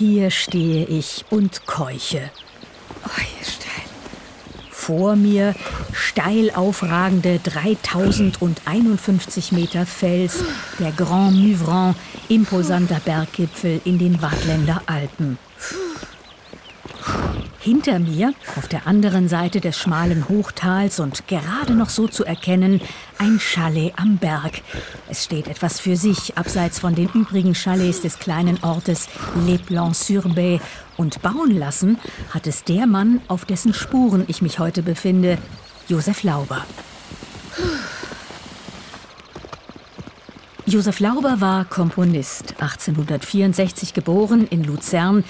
Hier stehe ich und keuche. Oh. Vor mir steil aufragende 3051 Meter Fels, der Grand Muvran, imposanter Berggipfel in den Waadtländer Alpen. Hinter mir, auf der anderen Seite des schmalen Hochtals und gerade noch so zu erkennen, ein Chalet am Berg. Es steht etwas für sich, abseits von den übrigen Chalets des kleinen Ortes Les Plans-sur-Bay. Und bauen lassen hat es der Mann, auf dessen Spuren ich mich heute befinde, Josef Lauber. Josef Lauber war Komponist, 1864 geboren in Luzern,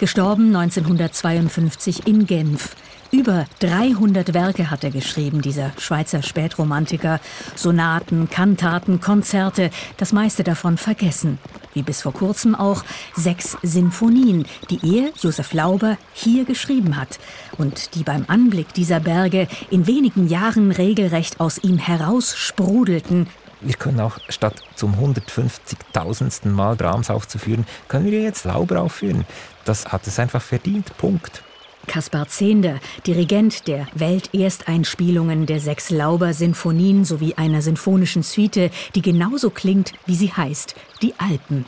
gestorben 1952 in Genf. Über 300 Werke hat er geschrieben, dieser Schweizer Spätromantiker. Sonaten, Kantaten, Konzerte, das meiste davon vergessen. Wie bis vor kurzem auch sechs Sinfonien, die er, Josef Lauber, hier geschrieben hat und die beim Anblick dieser Berge in wenigen Jahren regelrecht aus ihm heraussprudelten, wir können auch statt zum 150.000. Mal Brahms aufzuführen, können wir jetzt Lauber aufführen. Das hat es einfach verdient. Punkt. Kaspar Zehnder, Dirigent der Weltersteinspielungen der sechs Lauber-Sinfonien sowie einer sinfonischen Suite, die genauso klingt, wie sie heißt, die Alpen.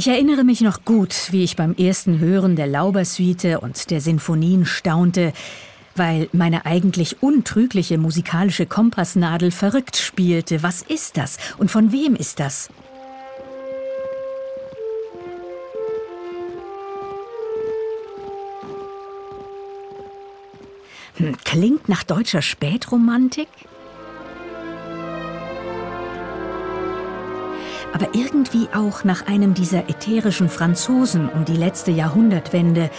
Ich erinnere mich noch gut, wie ich beim ersten Hören der Laubersuite und der Sinfonien staunte, weil meine eigentlich untrügliche musikalische Kompassnadel verrückt spielte. Was ist das und von wem ist das? Hm, klingt nach deutscher Spätromantik? Aber irgendwie auch nach einem dieser ätherischen Franzosen um die letzte Jahrhundertwende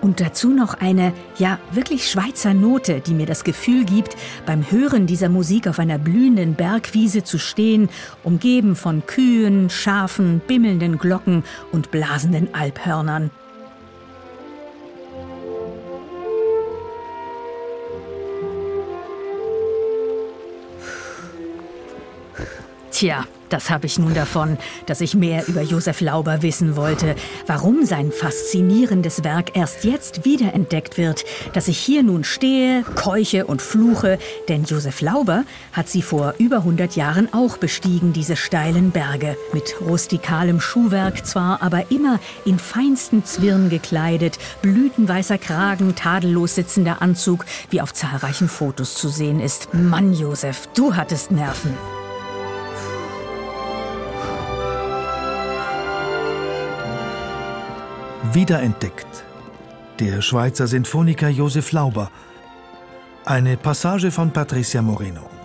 und dazu noch eine, ja, wirklich Schweizer Note, die mir das Gefühl gibt, beim Hören dieser Musik auf einer blühenden Bergwiese zu stehen, umgeben von Kühen, Schafen, bimmelnden Glocken und blasenden Alphörnern. Tja, das habe ich nun davon, dass ich mehr über Josef Lauber wissen wollte, warum sein faszinierendes Werk erst jetzt wiederentdeckt wird, dass ich hier nun stehe, keuche und fluche, denn Josef Lauber hat sie vor über 100 Jahren auch bestiegen, diese steilen Berge, mit rustikalem Schuhwerk zwar, aber immer in feinsten Zwirn gekleidet, blütenweißer Kragen, tadellos sitzender Anzug, wie auf zahlreichen Fotos zu sehen ist. Mann, Josef, du hattest Nerven. Wiederentdeckt. Der Schweizer Sinfoniker Josef Lauber. Eine Passage von Patricia Moreno.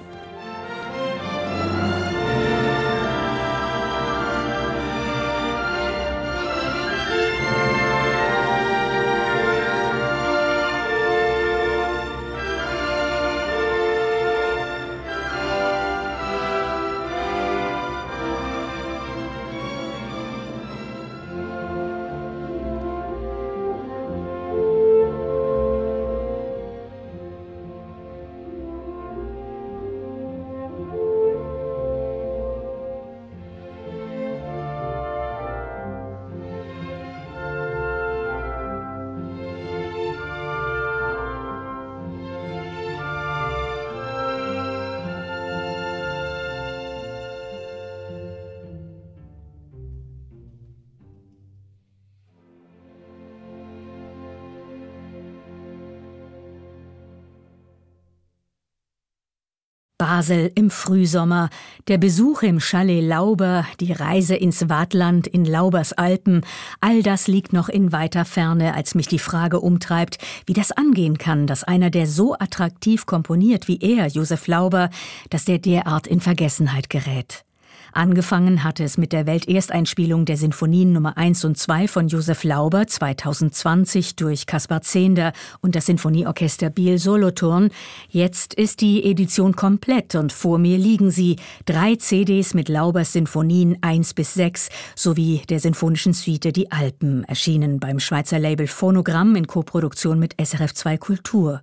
Basel im Frühsommer, der Besuch im Chalet Lauber, die Reise ins Waadtland in Laubers Alpen, all das liegt noch in weiter Ferne, als mich die Frage umtreibt, wie das angehen kann, dass einer, der so attraktiv komponiert wie er, Josef Lauber, dass der derart in Vergessenheit gerät. Angefangen hatte es mit der Weltersteinspielung der Sinfonien Nummer 1 und 2 von Josef Lauber 2020 durch Kaspar Zehnder und das Sinfonieorchester Biel Solothurn. Jetzt ist die Edition komplett und vor mir liegen sie. Drei CDs mit Laubers Sinfonien 1 bis 6 sowie der sinfonischen Suite Die Alpen, erschienen beim Schweizer Label Phonogramm in Koproduktion mit SRF 2 Kultur.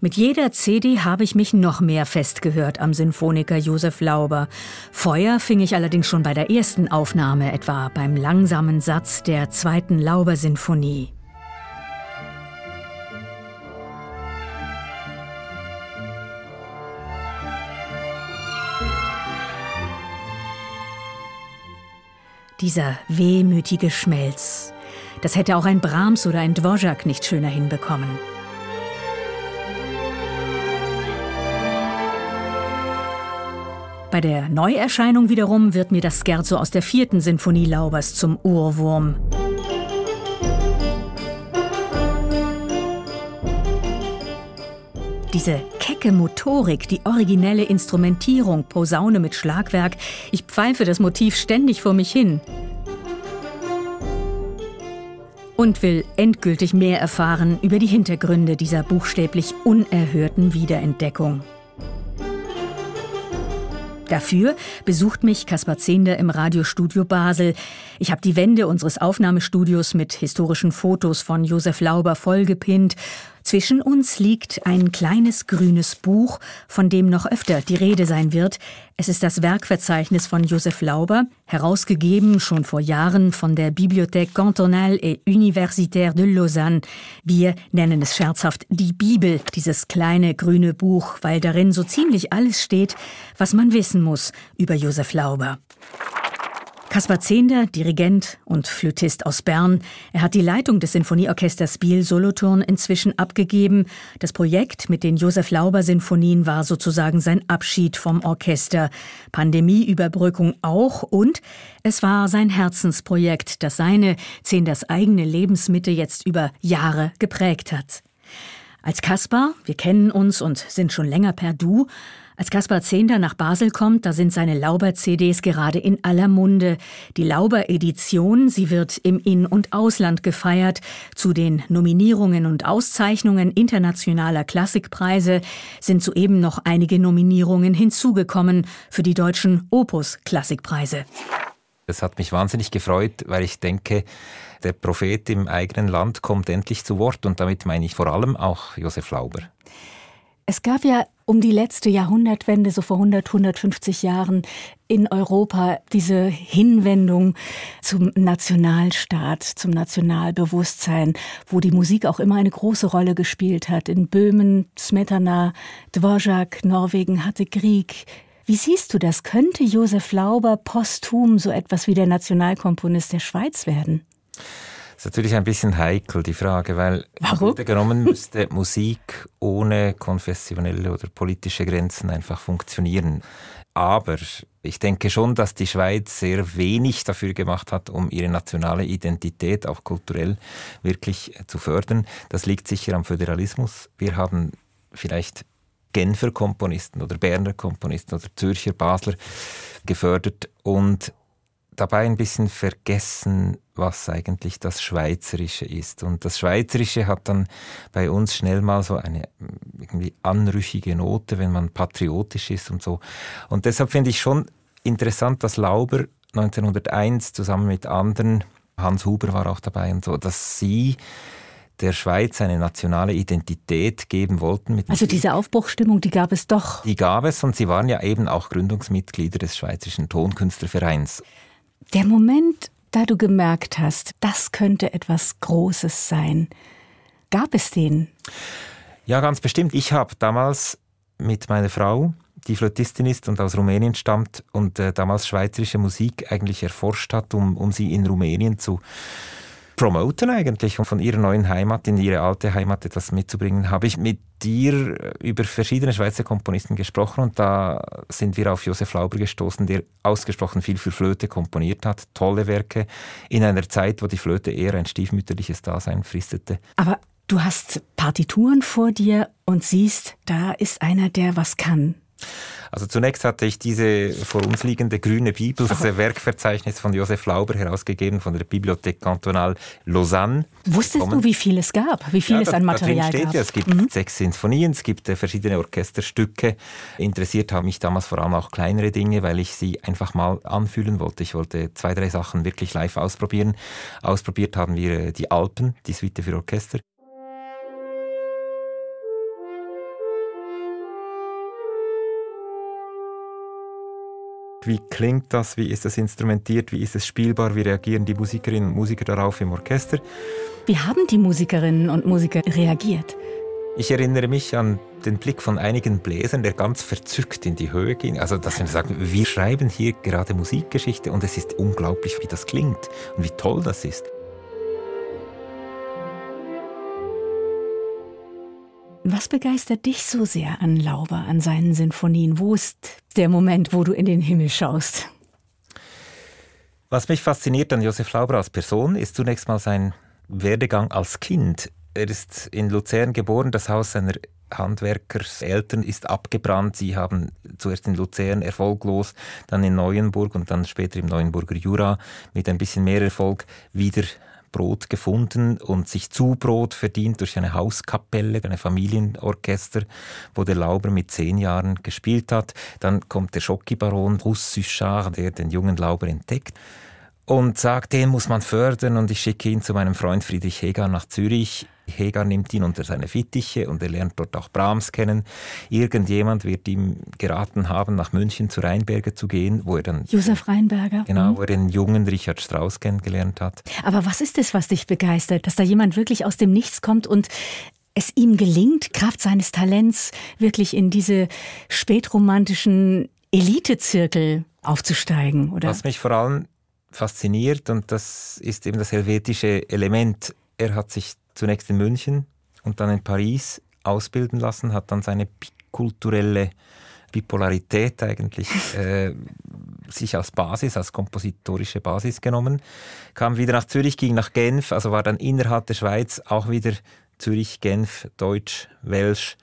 Mit jeder CD habe ich mich noch mehr festgehört am Sinfoniker Josef Lauber. Feuer fing ich allerdings schon bei der ersten Aufnahme, etwa beim langsamen Satz der zweiten Lauber-Sinfonie. Dieser wehmütige Schmelz. Das hätte auch ein Brahms oder ein Dvorak nicht schöner hinbekommen. Bei der Neuerscheinung wiederum wird mir das Scherzo aus der vierten Sinfonie Laubers zum Ohrwurm. Diese kecke Motorik, die originelle Instrumentierung, Posaune mit Schlagwerk, ich pfeife das Motiv ständig vor mich hin. Und will endgültig mehr erfahren über die Hintergründe dieser buchstäblich unerhörten Wiederentdeckung. Dafür besucht mich Kaspar Zehnder im Radiostudio Basel. Ich habe die Wände unseres Aufnahmestudios mit historischen Fotos von Josef Lauber vollgepinnt zwischen uns liegt ein kleines grünes Buch, von dem noch öfter die Rede sein wird. Es ist das Werkverzeichnis von Joseph Lauber, herausgegeben schon vor Jahren von der Bibliothèque cantonale et universitaire de Lausanne. Wir nennen es scherzhaft die Bibel, dieses kleine grüne Buch, weil darin so ziemlich alles steht, was man wissen muss über Joseph Lauber. Kaspar Zehnder, Dirigent und Flötist aus Bern. Er hat die Leitung des Sinfonieorchesters Biel Solothurn inzwischen abgegeben. Das Projekt mit den Josef Lauber Sinfonien war sozusagen sein Abschied vom Orchester. Pandemieüberbrückung auch und es war sein Herzensprojekt, das seine Zehnders eigene Lebensmitte jetzt über Jahre geprägt hat. Als Kaspar, wir kennen uns und sind schon länger per Du, als Kaspar Zehnder nach Basel kommt, da sind seine Lauber-CDs gerade in aller Munde. Die Lauber-Edition, sie wird im In- und Ausland gefeiert. Zu den Nominierungen und Auszeichnungen internationaler Klassikpreise sind soeben noch einige Nominierungen hinzugekommen für die deutschen Opus-Klassikpreise. Es hat mich wahnsinnig gefreut, weil ich denke, der Prophet im eigenen Land kommt endlich zu Wort und damit meine ich vor allem auch Josef Lauber. Es gab ja um die letzte Jahrhundertwende, so vor 100, 150 Jahren, in Europa diese Hinwendung zum Nationalstaat, zum Nationalbewusstsein, wo die Musik auch immer eine große Rolle gespielt hat. In Böhmen, Smetana, Dvorak, Norwegen hatte Krieg. Wie siehst du das? Könnte Josef Lauber posthum so etwas wie der Nationalkomponist der Schweiz werden? Das ist natürlich ein bisschen heikel, die Frage, weil Warum? genommen müsste Musik ohne konfessionelle oder politische Grenzen einfach funktionieren. Aber ich denke schon, dass die Schweiz sehr wenig dafür gemacht hat, um ihre nationale Identität auch kulturell wirklich zu fördern. Das liegt sicher am Föderalismus. Wir haben vielleicht Genfer Komponisten oder Berner Komponisten oder Zürcher, Basler gefördert und dabei ein bisschen vergessen, was eigentlich das Schweizerische ist. Und das Schweizerische hat dann bei uns schnell mal so eine irgendwie anrüchige Note, wenn man patriotisch ist und so. Und deshalb finde ich schon interessant, dass Lauber 1901 zusammen mit anderen, Hans Huber war auch dabei und so, dass sie der Schweiz eine nationale Identität geben wollten. also diese Aufbruchstimmung, die gab es doch. Die gab es und sie waren ja eben auch Gründungsmitglieder des Schweizerischen Tonkünstlervereins. Der Moment, da du gemerkt hast, das könnte etwas Großes sein, gab es den? Ja, ganz bestimmt. Ich habe damals mit meiner Frau, die Flötistin ist und aus Rumänien stammt und äh, damals schweizerische Musik eigentlich erforscht hat, um, um sie in Rumänien zu promoten eigentlich und von ihrer neuen Heimat in ihre alte Heimat etwas mitzubringen, habe ich mit dir über verschiedene Schweizer Komponisten gesprochen und da sind wir auf Josef Lauber gestoßen, der ausgesprochen viel für Flöte komponiert hat, tolle Werke in einer Zeit, wo die Flöte eher ein stiefmütterliches Dasein fristete. Aber du hast Partituren vor dir und siehst, da ist einer, der was kann. Also zunächst hatte ich diese vor uns liegende grüne Bibel, das Werkverzeichnis von Josef Lauber herausgegeben von der Bibliothek Cantonale Lausanne. Wusstest bekommen. du, wie viel es gab, wie viel ja, es an Material steht gab? Ja, es gibt mhm. sechs Sinfonien, es gibt äh, verschiedene Orchesterstücke. Interessiert haben mich damals vor allem auch kleinere Dinge, weil ich sie einfach mal anfühlen wollte. Ich wollte zwei, drei Sachen wirklich live ausprobieren. Ausprobiert haben wir äh, die Alpen, die Suite für Orchester. Wie klingt das? Wie ist das instrumentiert? Wie ist es spielbar? Wie reagieren die Musikerinnen und Musiker darauf im Orchester? Wie haben die Musikerinnen und Musiker reagiert? Ich erinnere mich an den Blick von einigen Bläsern, der ganz verzückt in die Höhe ging. Also, dass wir sagen, wir schreiben hier gerade Musikgeschichte und es ist unglaublich, wie das klingt und wie toll das ist. Was begeistert dich so sehr an Lauber, an seinen Sinfonien? Wo ist der Moment, wo du in den Himmel schaust? Was mich fasziniert an Josef Lauber als Person, ist zunächst mal sein Werdegang als Kind. Er ist in Luzern geboren, das Haus seiner Handwerkerseltern ist abgebrannt. Sie haben zuerst in Luzern erfolglos, dann in Neuenburg und dann später im Neuenburger Jura mit ein bisschen mehr Erfolg wieder Brot gefunden und sich Zubrot verdient durch eine Hauskapelle, eine Familienorchester, wo der Lauber mit zehn Jahren gespielt hat. Dann kommt der Schocki-Baron Russ Suchard, der den jungen Lauber entdeckt und sagt, den muss man fördern und ich schicke ihn zu meinem Freund Friedrich Hegar nach Zürich. Hegar nimmt ihn unter seine Fittiche und er lernt dort auch Brahms kennen. Irgendjemand wird ihm geraten haben, nach München zu Rheinberger zu gehen, wo er dann... Josef Rheinberger. Genau, mhm. wo er den jungen Richard Strauss kennengelernt hat. Aber was ist es, was dich begeistert? Dass da jemand wirklich aus dem Nichts kommt und es ihm gelingt, Kraft seines Talents wirklich in diese spätromantischen Elitezirkel aufzusteigen, oder? Was mich vor allem fasziniert und das ist eben das helvetische Element. Er hat sich zunächst in München und dann in Paris ausbilden lassen, hat dann seine kulturelle Bipolarität eigentlich äh, sich als Basis, als kompositorische Basis genommen, kam wieder nach Zürich, ging nach Genf, also war dann innerhalb der Schweiz auch wieder Zürich, Genf, Deutsch, Welsch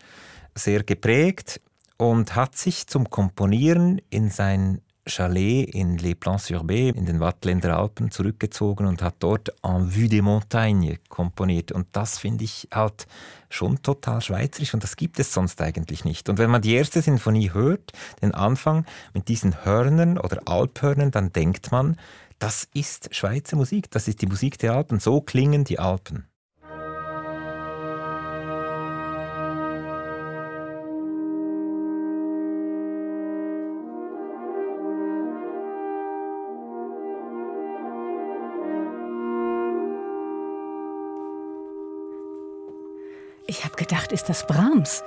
sehr geprägt und hat sich zum Komponieren in sein Chalet in Les Plans-sur-Bé in den Wattländer Alpen zurückgezogen und hat dort En Vue des Montagnes komponiert. Und das finde ich halt schon total schweizerisch und das gibt es sonst eigentlich nicht. Und wenn man die erste Sinfonie hört, den Anfang mit diesen Hörnern oder Alphörnern, dann denkt man, das ist Schweizer Musik, das ist die Musik der Alpen, so klingen die Alpen. Ich habe gedacht, ist das Brahms,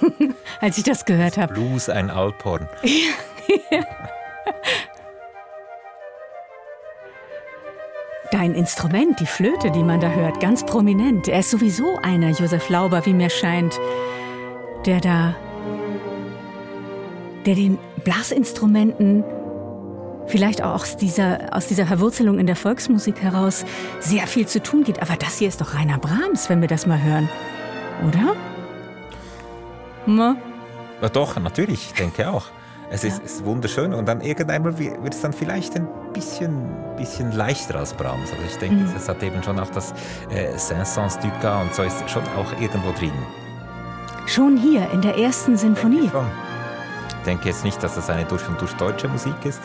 als ich das gehört habe. Blues, ein Alphorn. Dein Instrument, die Flöte, die man da hört, ganz prominent. Er ist sowieso einer, Josef Lauber, wie mir scheint, der da, der den Blasinstrumenten vielleicht auch aus dieser, aus dieser Verwurzelung in der Volksmusik heraus sehr viel zu tun geht. Aber das hier ist doch reiner Brahms, wenn wir das mal hören oder? Ja, doch, natürlich, ich denke auch. Es ist, ja. ist, wunderschön und dann irgendwann wird es dann vielleicht ein bisschen, bisschen leichter als Brahms. Also ich denke, mhm. es hat eben schon auch das äh, Saint-Saëns du Cas und so ist schon auch irgendwo drin. Schon hier in der ersten Sinfonie? Ich, ich denke jetzt nicht, dass das eine durch und durch deutsche Musik ist.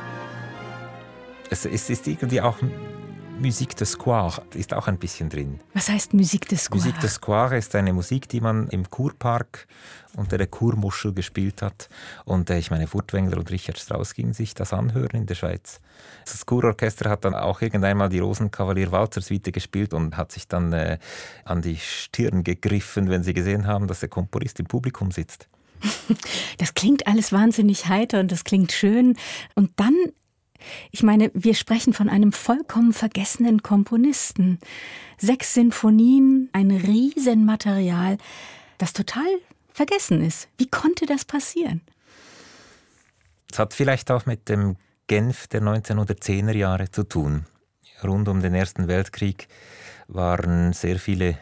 Es, es ist irgendwie auch Musik de Square ist auch ein bisschen drin. Was heißt Musik de Square? Musik de Square ist eine Musik, die man im Kurpark unter der Kurmuschel gespielt hat. Und äh, ich meine, Furtwängler und Richard Strauss gingen sich das anhören in der Schweiz. Das Kurorchester hat dann auch irgendeinmal die Rosenkavalier Walzer-Suite gespielt und hat sich dann äh, an die Stirn gegriffen, wenn sie gesehen haben, dass der Komponist im Publikum sitzt. Das klingt alles wahnsinnig heiter und das klingt schön. Und dann ich meine, wir sprechen von einem vollkommen vergessenen Komponisten. Sechs Sinfonien, ein Riesenmaterial, das total vergessen ist. Wie konnte das passieren? Es hat vielleicht auch mit dem Genf der 1910er Jahre zu tun. Rund um den Ersten Weltkrieg waren sehr viele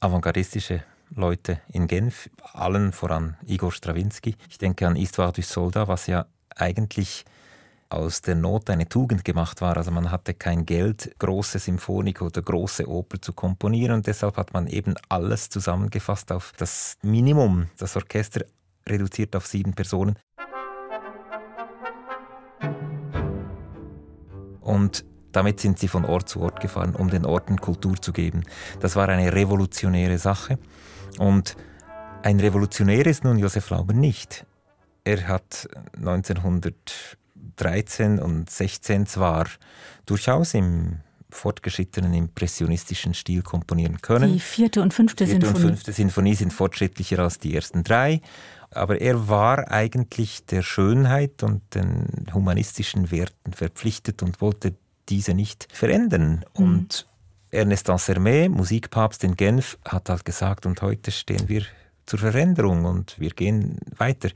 avantgardistische Leute in Genf, allen voran Igor Strawinski. Ich denke an Histoire du Soldat, was ja eigentlich aus der Not eine Tugend gemacht war. Also man hatte kein Geld, große Symphonik oder große Oper zu komponieren und deshalb hat man eben alles zusammengefasst auf das Minimum. Das Orchester reduziert auf sieben Personen. Und damit sind sie von Ort zu Ort gefahren, um den Orten Kultur zu geben. Das war eine revolutionäre Sache. Und ein Revolutionär ist nun Josef Lauber nicht. Er hat 1900 13 und 16 zwar durchaus im fortgeschrittenen impressionistischen Stil komponieren können. Die vierte und fünfte vierte Sinfonie. und fünfte Sinfonie sind fortschrittlicher als die ersten drei. Aber er war eigentlich der Schönheit und den humanistischen Werten verpflichtet und wollte diese nicht verändern. Mhm. Und Ernest Ansermet, Musikpapst in Genf, hat halt gesagt, und heute stehen wir zur Veränderung und wir gehen weiter.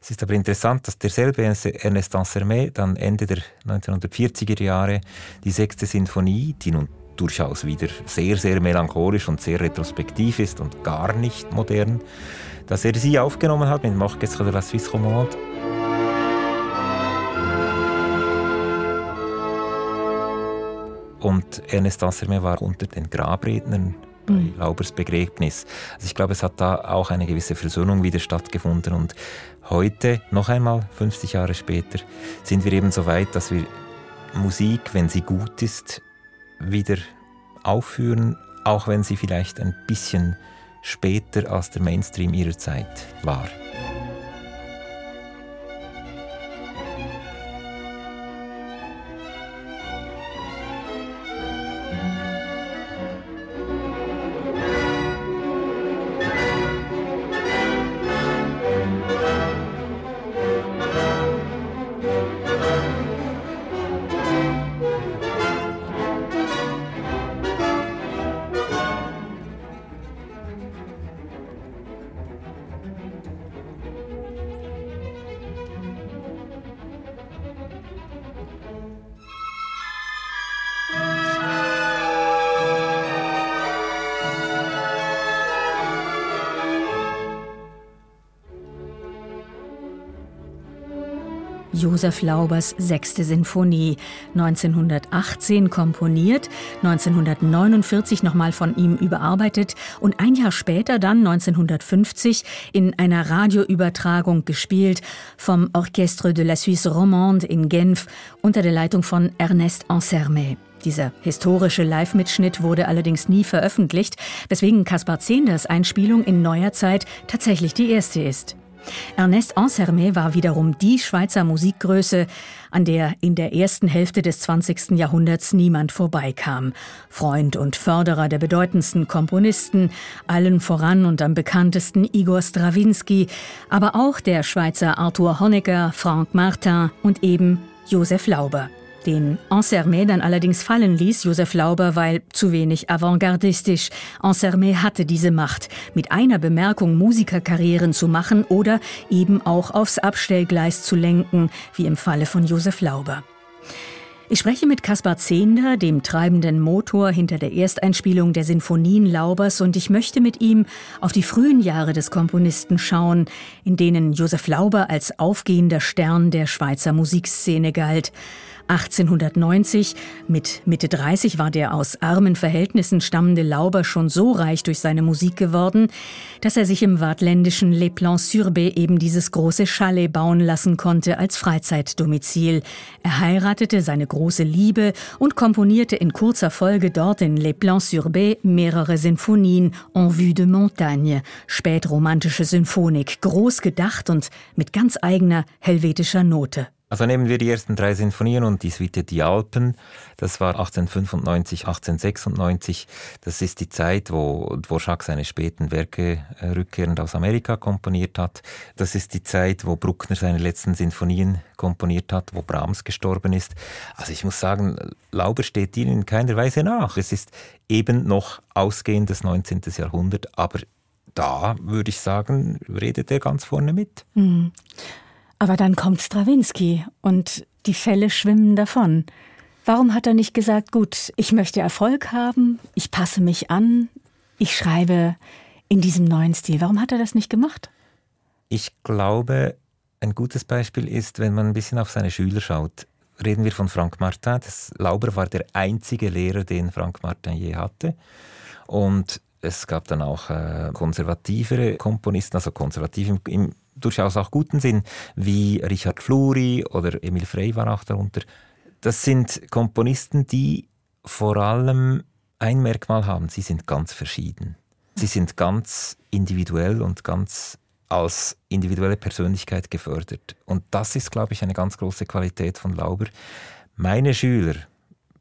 Es ist aber interessant, dass derselbe Ernest Ansermet dann Ende der 1940er Jahre die sechste Sinfonie, die nun durchaus wieder sehr, sehr melancholisch und sehr retrospektiv ist und gar nicht modern, dass er sie aufgenommen hat mit Marquestre de la Suisse Romande. Und Ernest Ansermet war unter den Grabrednern bei mhm. Laubers Begräbnis. Also ich glaube, es hat da auch eine gewisse Versöhnung wieder stattgefunden und heute, noch einmal 50 Jahre später, sind wir eben so weit, dass wir Musik, wenn sie gut ist, wieder aufführen, auch wenn sie vielleicht ein bisschen später als der Mainstream ihrer Zeit war. Josef Laubers Sechste Sinfonie, 1918 komponiert, 1949 nochmal von ihm überarbeitet und ein Jahr später dann 1950 in einer Radioübertragung gespielt vom Orchestre de la Suisse Romande in Genf unter der Leitung von Ernest Ansermet. Dieser historische Live-Mitschnitt wurde allerdings nie veröffentlicht, weswegen Caspar Zehnders Einspielung in neuer Zeit tatsächlich die erste ist. Ernest Ansermet war wiederum die Schweizer Musikgröße, an der in der ersten Hälfte des 20. Jahrhunderts niemand vorbeikam. Freund und Förderer der bedeutendsten Komponisten, allen voran und am bekanntesten Igor Strawinski, aber auch der Schweizer Arthur Honegger, Frank Martin und eben Josef Lauber den Ansermet dann allerdings fallen ließ, Josef Lauber, weil zu wenig avantgardistisch. Ansermet hatte diese Macht, mit einer Bemerkung Musikerkarrieren zu machen oder eben auch aufs Abstellgleis zu lenken, wie im Falle von Josef Lauber. Ich spreche mit Kaspar Zehnder, dem treibenden Motor hinter der Ersteinspielung der Sinfonien Laubers, und ich möchte mit ihm auf die frühen Jahre des Komponisten schauen, in denen Josef Lauber als aufgehender Stern der Schweizer Musikszene galt. 1890, mit Mitte 30 war der aus armen Verhältnissen stammende Lauber schon so reich durch seine Musik geworden, dass er sich im wartländischen Les Plans-sur-Bay eben dieses große Chalet bauen lassen konnte als Freizeitdomizil. Er heiratete seine große Liebe und komponierte in kurzer Folge dort in Les Plans-sur-Bay mehrere Sinfonien en vue de montagne, spätromantische Symphonik, groß gedacht und mit ganz eigener helvetischer Note. Also nehmen wir die ersten drei Sinfonien und die Suite Die Alpen. Das war 1895, 1896. Das ist die Zeit, wo Dvorak seine späten Werke äh, rückkehrend aus Amerika komponiert hat. Das ist die Zeit, wo Bruckner seine letzten Sinfonien komponiert hat, wo Brahms gestorben ist. Also ich muss sagen, Lauber steht ihnen in keiner Weise nach. Es ist eben noch ausgehendes 19. Jahrhundert, aber da würde ich sagen, redet er ganz vorne mit. Mhm. Aber dann kommt Strawinski und die Fälle schwimmen davon. Warum hat er nicht gesagt, gut, ich möchte Erfolg haben, ich passe mich an, ich schreibe in diesem neuen Stil. Warum hat er das nicht gemacht? Ich glaube, ein gutes Beispiel ist, wenn man ein bisschen auf seine Schüler schaut. Reden wir von Frank Martin. Das Lauber war der einzige Lehrer, den Frank Martin je hatte. Und es gab dann auch äh, konservativere Komponisten, also konservativ im, im, durchaus auch guten Sinn, wie Richard Fluri oder Emil Frey war auch darunter. Das sind Komponisten, die vor allem ein Merkmal haben, sie sind ganz verschieden. Sie sind ganz individuell und ganz als individuelle Persönlichkeit gefördert. Und das ist, glaube ich, eine ganz große Qualität von Lauber. Meine Schüler,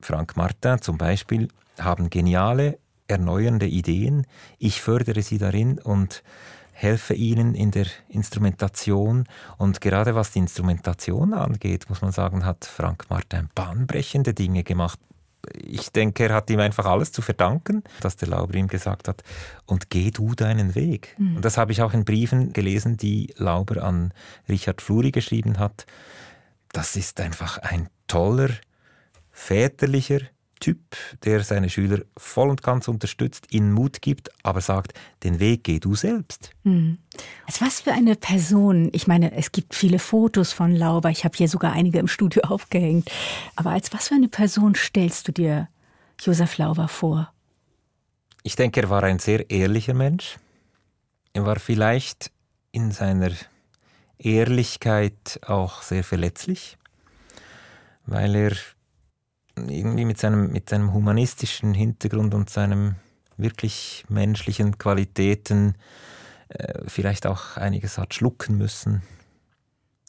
Frank Martin zum Beispiel, haben geniale, erneuernde Ideen. Ich fördere sie darin und helfe ihnen in der Instrumentation. Und gerade was die Instrumentation angeht, muss man sagen, hat Frank Martin bahnbrechende Dinge gemacht ich denke, er hat ihm einfach alles zu verdanken, dass der Lauber ihm gesagt hat, und geh du deinen Weg. Mhm. Und das habe ich auch in Briefen gelesen, die Lauber an Richard Fluri geschrieben hat. Das ist einfach ein toller, väterlicher, Typ, der seine Schüler voll und ganz unterstützt, ihnen Mut gibt, aber sagt, den Weg geh du selbst. Hm. Als was für eine Person, ich meine, es gibt viele Fotos von Lauber, ich habe hier sogar einige im Studio aufgehängt, aber als was für eine Person stellst du dir Josef Lauber vor? Ich denke, er war ein sehr ehrlicher Mensch. Er war vielleicht in seiner Ehrlichkeit auch sehr verletzlich, weil er irgendwie mit seinem, mit seinem humanistischen Hintergrund und seinem wirklich menschlichen Qualitäten äh, vielleicht auch einiges hat schlucken müssen.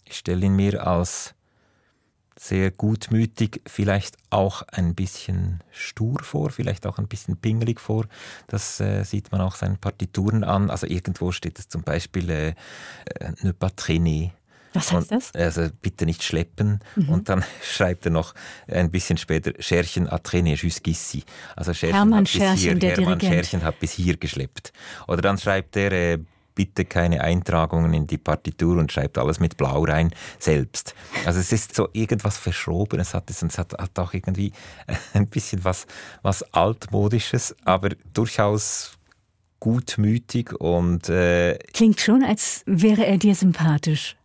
Ich stelle ihn mir als sehr gutmütig, vielleicht auch ein bisschen stur vor, vielleicht auch ein bisschen pingelig vor. Das äh, sieht man auch seinen Partituren an. Also irgendwo steht es zum Beispiel äh, äh ne pas traîner, was heißt das? Also bitte nicht schleppen. Mhm. Und dann schreibt er noch ein bisschen später Scherchen a traîner jusqu'ici. Also Scherchen Hermann hat bis Scherchen, hier, Hermann Dirigent. Scherchen hat bis hier geschleppt. Oder dann schreibt er äh, bitte keine Eintragungen in die Partitur und schreibt alles mit Blau rein selbst. Also es ist so irgendwas verschoben. Es hat, es hat, hat auch irgendwie ein bisschen was, was altmodisches, aber durchaus gutmütig und äh, klingt schon, als wäre er dir sympathisch.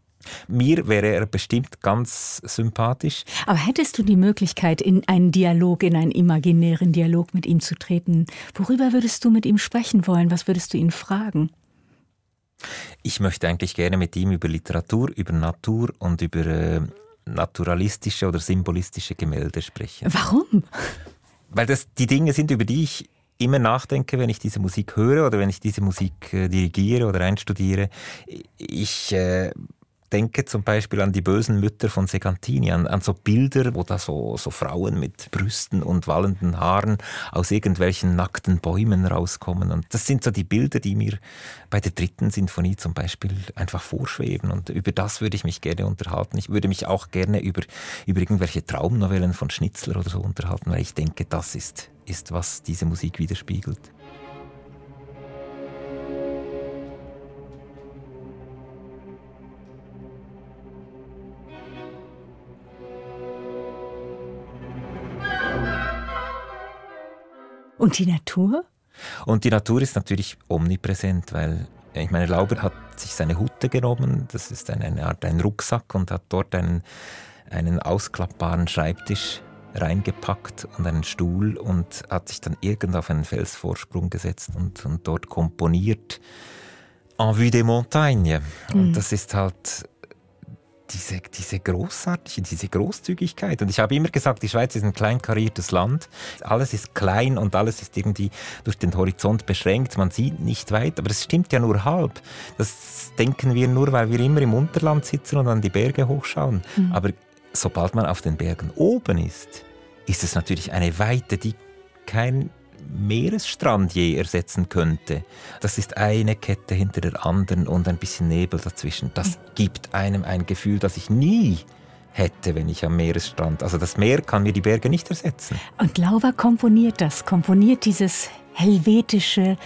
Mir wäre er bestimmt ganz sympathisch. Aber hättest du die Möglichkeit, in einen Dialog, in einen imaginären Dialog mit ihm zu treten, worüber würdest du mit ihm sprechen wollen? Was würdest du ihn fragen? Ich möchte eigentlich gerne mit ihm über Literatur, über Natur und über äh, naturalistische oder symbolistische Gemälde sprechen. Warum? Weil das die Dinge sind, über die ich immer nachdenke, wenn ich diese Musik höre oder wenn ich diese Musik äh, dirigiere oder einstudiere. Ich äh, denke zum Beispiel an die bösen Mütter von Segantini, an, an so Bilder, wo da so, so Frauen mit Brüsten und wallenden Haaren aus irgendwelchen nackten Bäumen rauskommen. Und das sind so die Bilder, die mir bei der dritten Sinfonie zum Beispiel einfach vorschweben. Und über das würde ich mich gerne unterhalten. Ich würde mich auch gerne über, über irgendwelche Traumnovellen von Schnitzler oder so unterhalten, weil ich denke, das ist, ist was diese Musik widerspiegelt. Und die Natur? Und die Natur ist natürlich omnipräsent, weil ich meine, Lauber hat sich seine Hutte genommen, das ist eine, Art ein Rucksack und hat dort einen, einen ausklappbaren Schreibtisch reingepackt und einen Stuhl und hat sich dann irgend auf einen Felsvorsprung gesetzt und, und dort komponiert. En vue des montagnes. Und mhm. das ist halt diese, diese großartige, diese Großzügigkeit. Und ich habe immer gesagt, die Schweiz ist ein kleinkariertes Land. Alles ist klein und alles ist irgendwie durch den Horizont beschränkt. Man sieht nicht weit, aber das stimmt ja nur halb. Das denken wir nur, weil wir immer im Unterland sitzen und an die Berge hochschauen. Mhm. Aber sobald man auf den Bergen oben ist, ist es natürlich eine Weite, die kein Meeresstrand je ersetzen könnte. Das ist eine Kette hinter der anderen und ein bisschen Nebel dazwischen. Das gibt einem ein Gefühl, das ich nie hätte, wenn ich am Meeresstrand. Also das Meer kann mir die Berge nicht ersetzen. Und Lauber komponiert das, komponiert dieses helvetische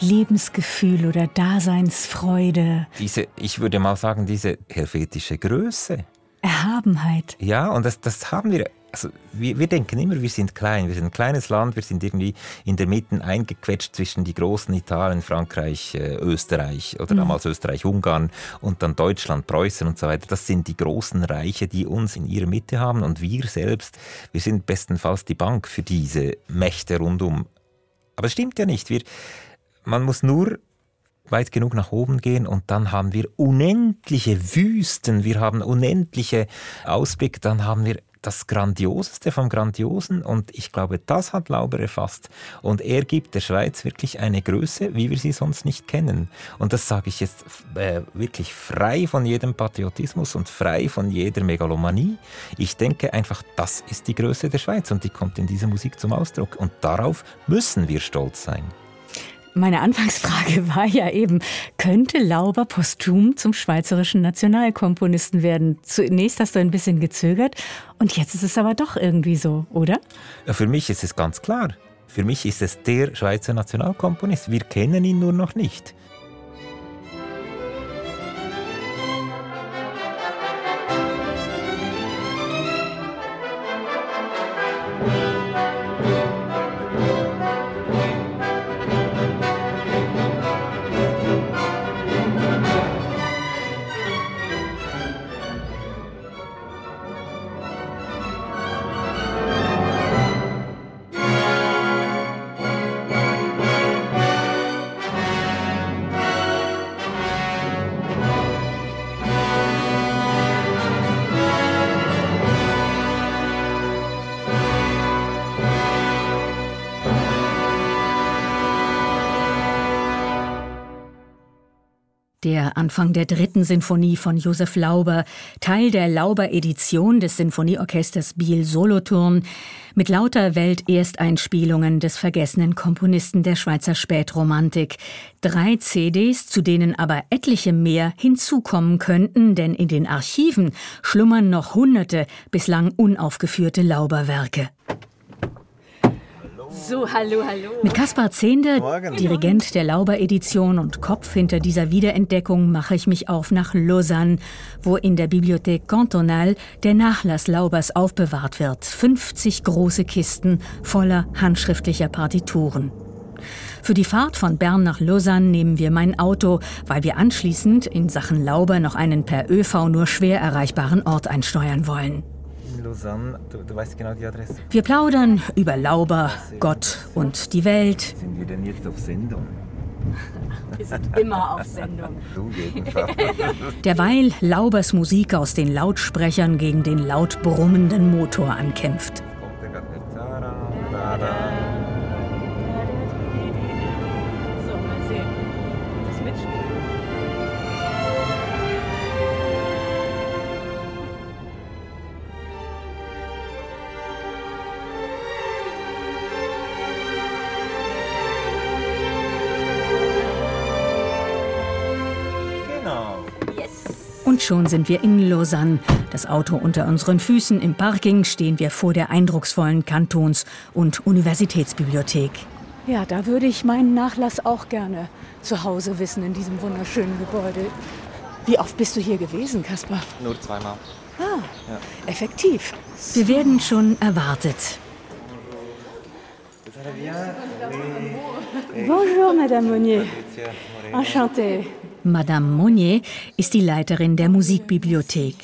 Lebensgefühl oder Daseinsfreude. Diese, ich würde mal sagen, diese helvetische Größe Erhabenheit. Ja, und das, das haben wir also wir, wir, denken immer, wir sind klein, wir sind ein kleines Land, wir sind irgendwie in der Mitte eingequetscht zwischen die großen Italien, Frankreich, äh, Österreich oder mhm. damals Österreich, Ungarn und dann Deutschland, Preußen und so weiter. Das sind die großen Reiche, die uns in ihrer Mitte haben und wir selbst, wir sind bestenfalls die Bank für diese Mächte rundum. Aber es stimmt ja nicht. Wir, man muss nur weit genug nach oben gehen und dann haben wir unendliche Wüsten, wir haben unendliche Ausblick, dann haben wir das Grandioseste vom Grandiosen und ich glaube, das hat Lauber erfasst. Und er gibt der Schweiz wirklich eine Größe, wie wir sie sonst nicht kennen. Und das sage ich jetzt äh, wirklich frei von jedem Patriotismus und frei von jeder Megalomanie. Ich denke einfach, das ist die Größe der Schweiz und die kommt in dieser Musik zum Ausdruck. Und darauf müssen wir stolz sein. Meine Anfangsfrage war ja eben, könnte Lauber posthum zum schweizerischen Nationalkomponisten werden? Zunächst hast du ein bisschen gezögert und jetzt ist es aber doch irgendwie so, oder? Ja, für mich ist es ganz klar. Für mich ist es der Schweizer Nationalkomponist. Wir kennen ihn nur noch nicht. Der Anfang der dritten Sinfonie von Josef Lauber, Teil der Lauber-Edition des Sinfonieorchesters Biel Solothurn, mit lauter Weltersteinspielungen des vergessenen Komponisten der Schweizer Spätromantik. Drei CDs, zu denen aber etliche mehr hinzukommen könnten, denn in den Archiven schlummern noch hunderte bislang unaufgeführte Lauberwerke. So, hallo, hallo. Mit Kaspar Zehnder, Morgen. Dirigent der Lauber-Edition und Kopf hinter dieser Wiederentdeckung, mache ich mich auf nach Lausanne, wo in der Bibliothek Cantonale der Nachlass Laubers aufbewahrt wird. 50 große Kisten voller handschriftlicher Partituren. Für die Fahrt von Bern nach Lausanne nehmen wir mein Auto, weil wir anschließend in Sachen Lauber noch einen per ÖV nur schwer erreichbaren Ort einsteuern wollen. Lausanne. Du, du weißt genau die Adresse. Wir plaudern über Lauber, Gott und die Welt. Sind wir denn jetzt auf Sendung? Wir sind immer auf Sendung. Du jedenfalls. Derweil Laubers Musik aus den Lautsprechern gegen den laut brummenden Motor ankämpft. Kommt der gerade Und schon sind wir in Lausanne. Das Auto unter unseren Füßen. Im Parking stehen wir vor der eindrucksvollen Kantons- und Universitätsbibliothek. Ja, da würde ich meinen Nachlass auch gerne zu Hause wissen, in diesem wunderschönen Gebäude. Wie oft bist du hier gewesen, Kaspar? Nur zweimal. Ah, ja. effektiv. Wir werden schon erwartet. Bonjour, Madame Monnier. Enchantée. Madame Monnier ist die Leiterin der Musikbibliothek.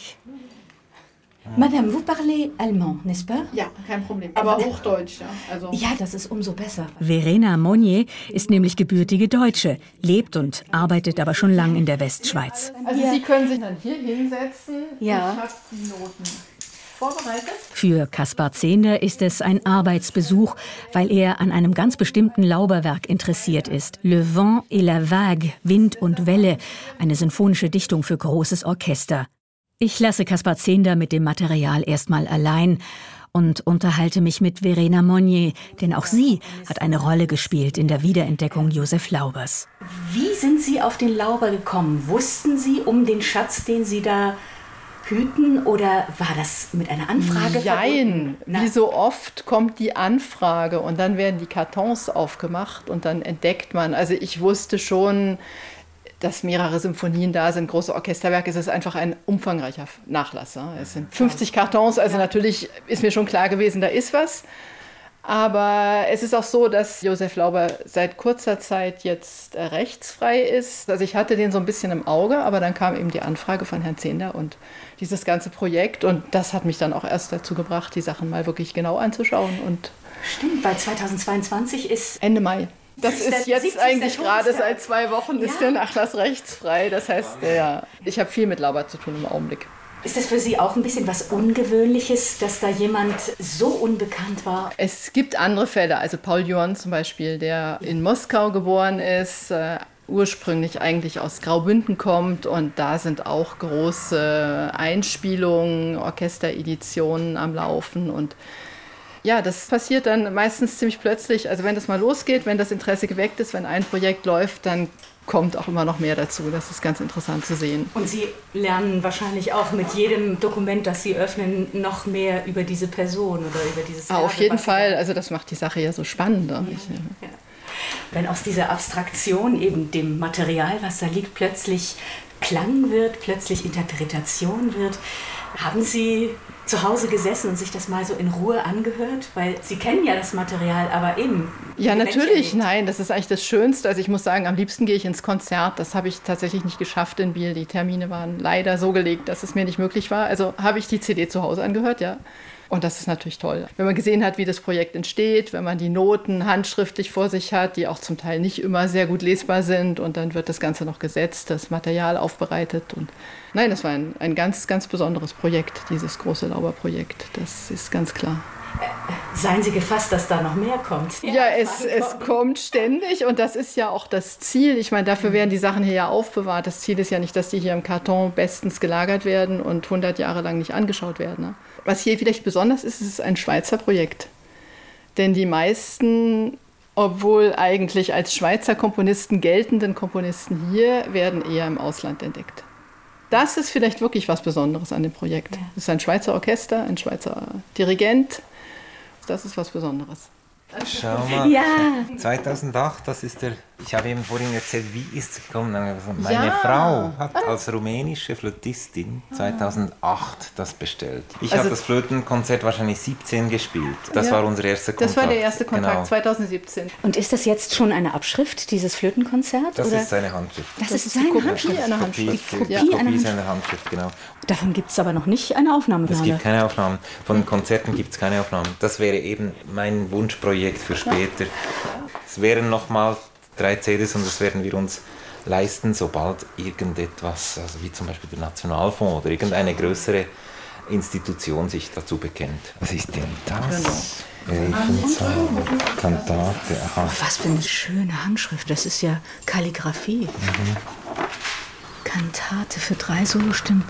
Madame, vous parlez allemand, n'est-ce pas? Ja, kein Problem. Aber Hochdeutsch, ja. Also ja, das ist umso besser. Verena Monnier ist nämlich gebürtige Deutsche, lebt und arbeitet aber schon lange in der Westschweiz. Also. Sie können sich dann hier hinsetzen. Ja. Ich habe die Noten vorbereitet. Für Kaspar Zehnder ist es ein Arbeitsbesuch, weil er an einem ganz bestimmten Lauberwerk interessiert ist. Le Vent et la Vague, Wind und Welle, eine sinfonische Dichtung für großes Orchester. Ich lasse Kaspar Zehnder mit dem Material erstmal allein und unterhalte mich mit Verena Monnier, denn auch sie hat eine Rolle gespielt in der Wiederentdeckung Josef Laubers. Wie sind Sie auf den Lauber gekommen? Wussten Sie um den Schatz, den Sie da hüten oder war das mit einer Anfrage? Nein, wie so oft kommt die Anfrage und dann werden die Kartons aufgemacht und dann entdeckt man. Also ich wusste schon, dass mehrere Symphonien da sind, große Orchesterwerke, ist es einfach ein umfangreicher Nachlass. Es sind 50 Kartons, also natürlich ist mir schon klar gewesen, da ist was. Aber es ist auch so, dass Josef Lauber seit kurzer Zeit jetzt äh, rechtsfrei ist. Also ich hatte den so ein bisschen im Auge, aber dann kam eben die Anfrage von Herrn Zehnder und dieses ganze Projekt. Und das hat mich dann auch erst dazu gebracht, die Sachen mal wirklich genau anzuschauen. Und Stimmt, weil 2022 ist Ende Mai. Das ist, ist jetzt eigentlich gerade seit zwei Wochen ja. ist der Nachlass rechtsfrei. Das heißt, ja, ich habe viel mit Lauber zu tun im Augenblick. Ist das für Sie auch ein bisschen was Ungewöhnliches, dass da jemand so unbekannt war? Es gibt andere Fälle, also Paul Johann zum Beispiel, der in Moskau geboren ist, äh, ursprünglich eigentlich aus Graubünden kommt und da sind auch große Einspielungen, Orchestereditionen am Laufen und ja, das passiert dann meistens ziemlich plötzlich. Also wenn das mal losgeht, wenn das Interesse geweckt ist, wenn ein Projekt läuft, dann kommt auch immer noch mehr dazu. Das ist ganz interessant zu sehen. Und Sie lernen wahrscheinlich auch mit jedem Dokument, das Sie öffnen, noch mehr über diese Person oder über dieses. Ah, auf jeden Fall. Also das macht die Sache ja so spannend. Ja, ja. Wenn aus dieser Abstraktion eben dem Material, was da liegt, plötzlich Klang wird, plötzlich Interpretation wird, haben Sie zu Hause gesessen und sich das mal so in Ruhe angehört? Weil Sie kennen ja das Material, aber eben. Ja, natürlich, nein, das ist eigentlich das Schönste. Also ich muss sagen, am liebsten gehe ich ins Konzert. Das habe ich tatsächlich nicht geschafft in Biel. Die Termine waren leider so gelegt, dass es mir nicht möglich war. Also habe ich die CD zu Hause angehört, ja. Und das ist natürlich toll. Wenn man gesehen hat, wie das Projekt entsteht, wenn man die Noten handschriftlich vor sich hat, die auch zum Teil nicht immer sehr gut lesbar sind und dann wird das Ganze noch gesetzt, das Material aufbereitet. Und nein, das war ein, ein ganz, ganz besonderes Projekt, dieses große Lauberprojekt. Das ist ganz klar. Seien Sie gefasst, dass da noch mehr kommt. Ja, es, es kommt ständig und das ist ja auch das Ziel. Ich meine, dafür werden die Sachen hier ja aufbewahrt. Das Ziel ist ja nicht, dass die hier im Karton bestens gelagert werden und 100 Jahre lang nicht angeschaut werden. Ne? Was hier vielleicht besonders ist, ist ein Schweizer Projekt. Denn die meisten, obwohl eigentlich als Schweizer Komponisten geltenden Komponisten hier, werden eher im Ausland entdeckt. Das ist vielleicht wirklich was Besonderes an dem Projekt. Es ist ein Schweizer Orchester, ein Schweizer Dirigent, das ist was Besonderes. Schau mal, ja. 2008, das ist der ich habe ihm vorhin erzählt, wie ist es gekommen? Meine ja. Frau hat als rumänische Flötistin 2008 das bestellt. Ich also habe das Flötenkonzert wahrscheinlich 17 gespielt. Das ja. war unser erster Kontakt. Das war der erste Kontakt, genau. 2017. Und ist das jetzt schon eine Abschrift, dieses Flötenkonzert? Das oder? ist seine Handschrift. Das, das ist seine Kopie Handschrift? Eine Handschrift. Kopie, ja. Kopie seiner Handschrift, genau. Davon gibt es aber noch nicht eine Aufnahme. Es gibt keine Aufnahmen. Von Konzerten gibt es keine Aufnahmen. Das wäre eben mein Wunschprojekt für später. Es wären nochmal drei CDs und das werden wir uns leisten, sobald irgendetwas, also wie zum Beispiel der Nationalfonds oder irgendeine größere Institution sich dazu bekennt. Was ist denn das? Elfenzahl, Kantate, aha. Was für eine schöne Handschrift, das ist ja Kalligraphie. Mhm. Kantate für drei Solostimmen.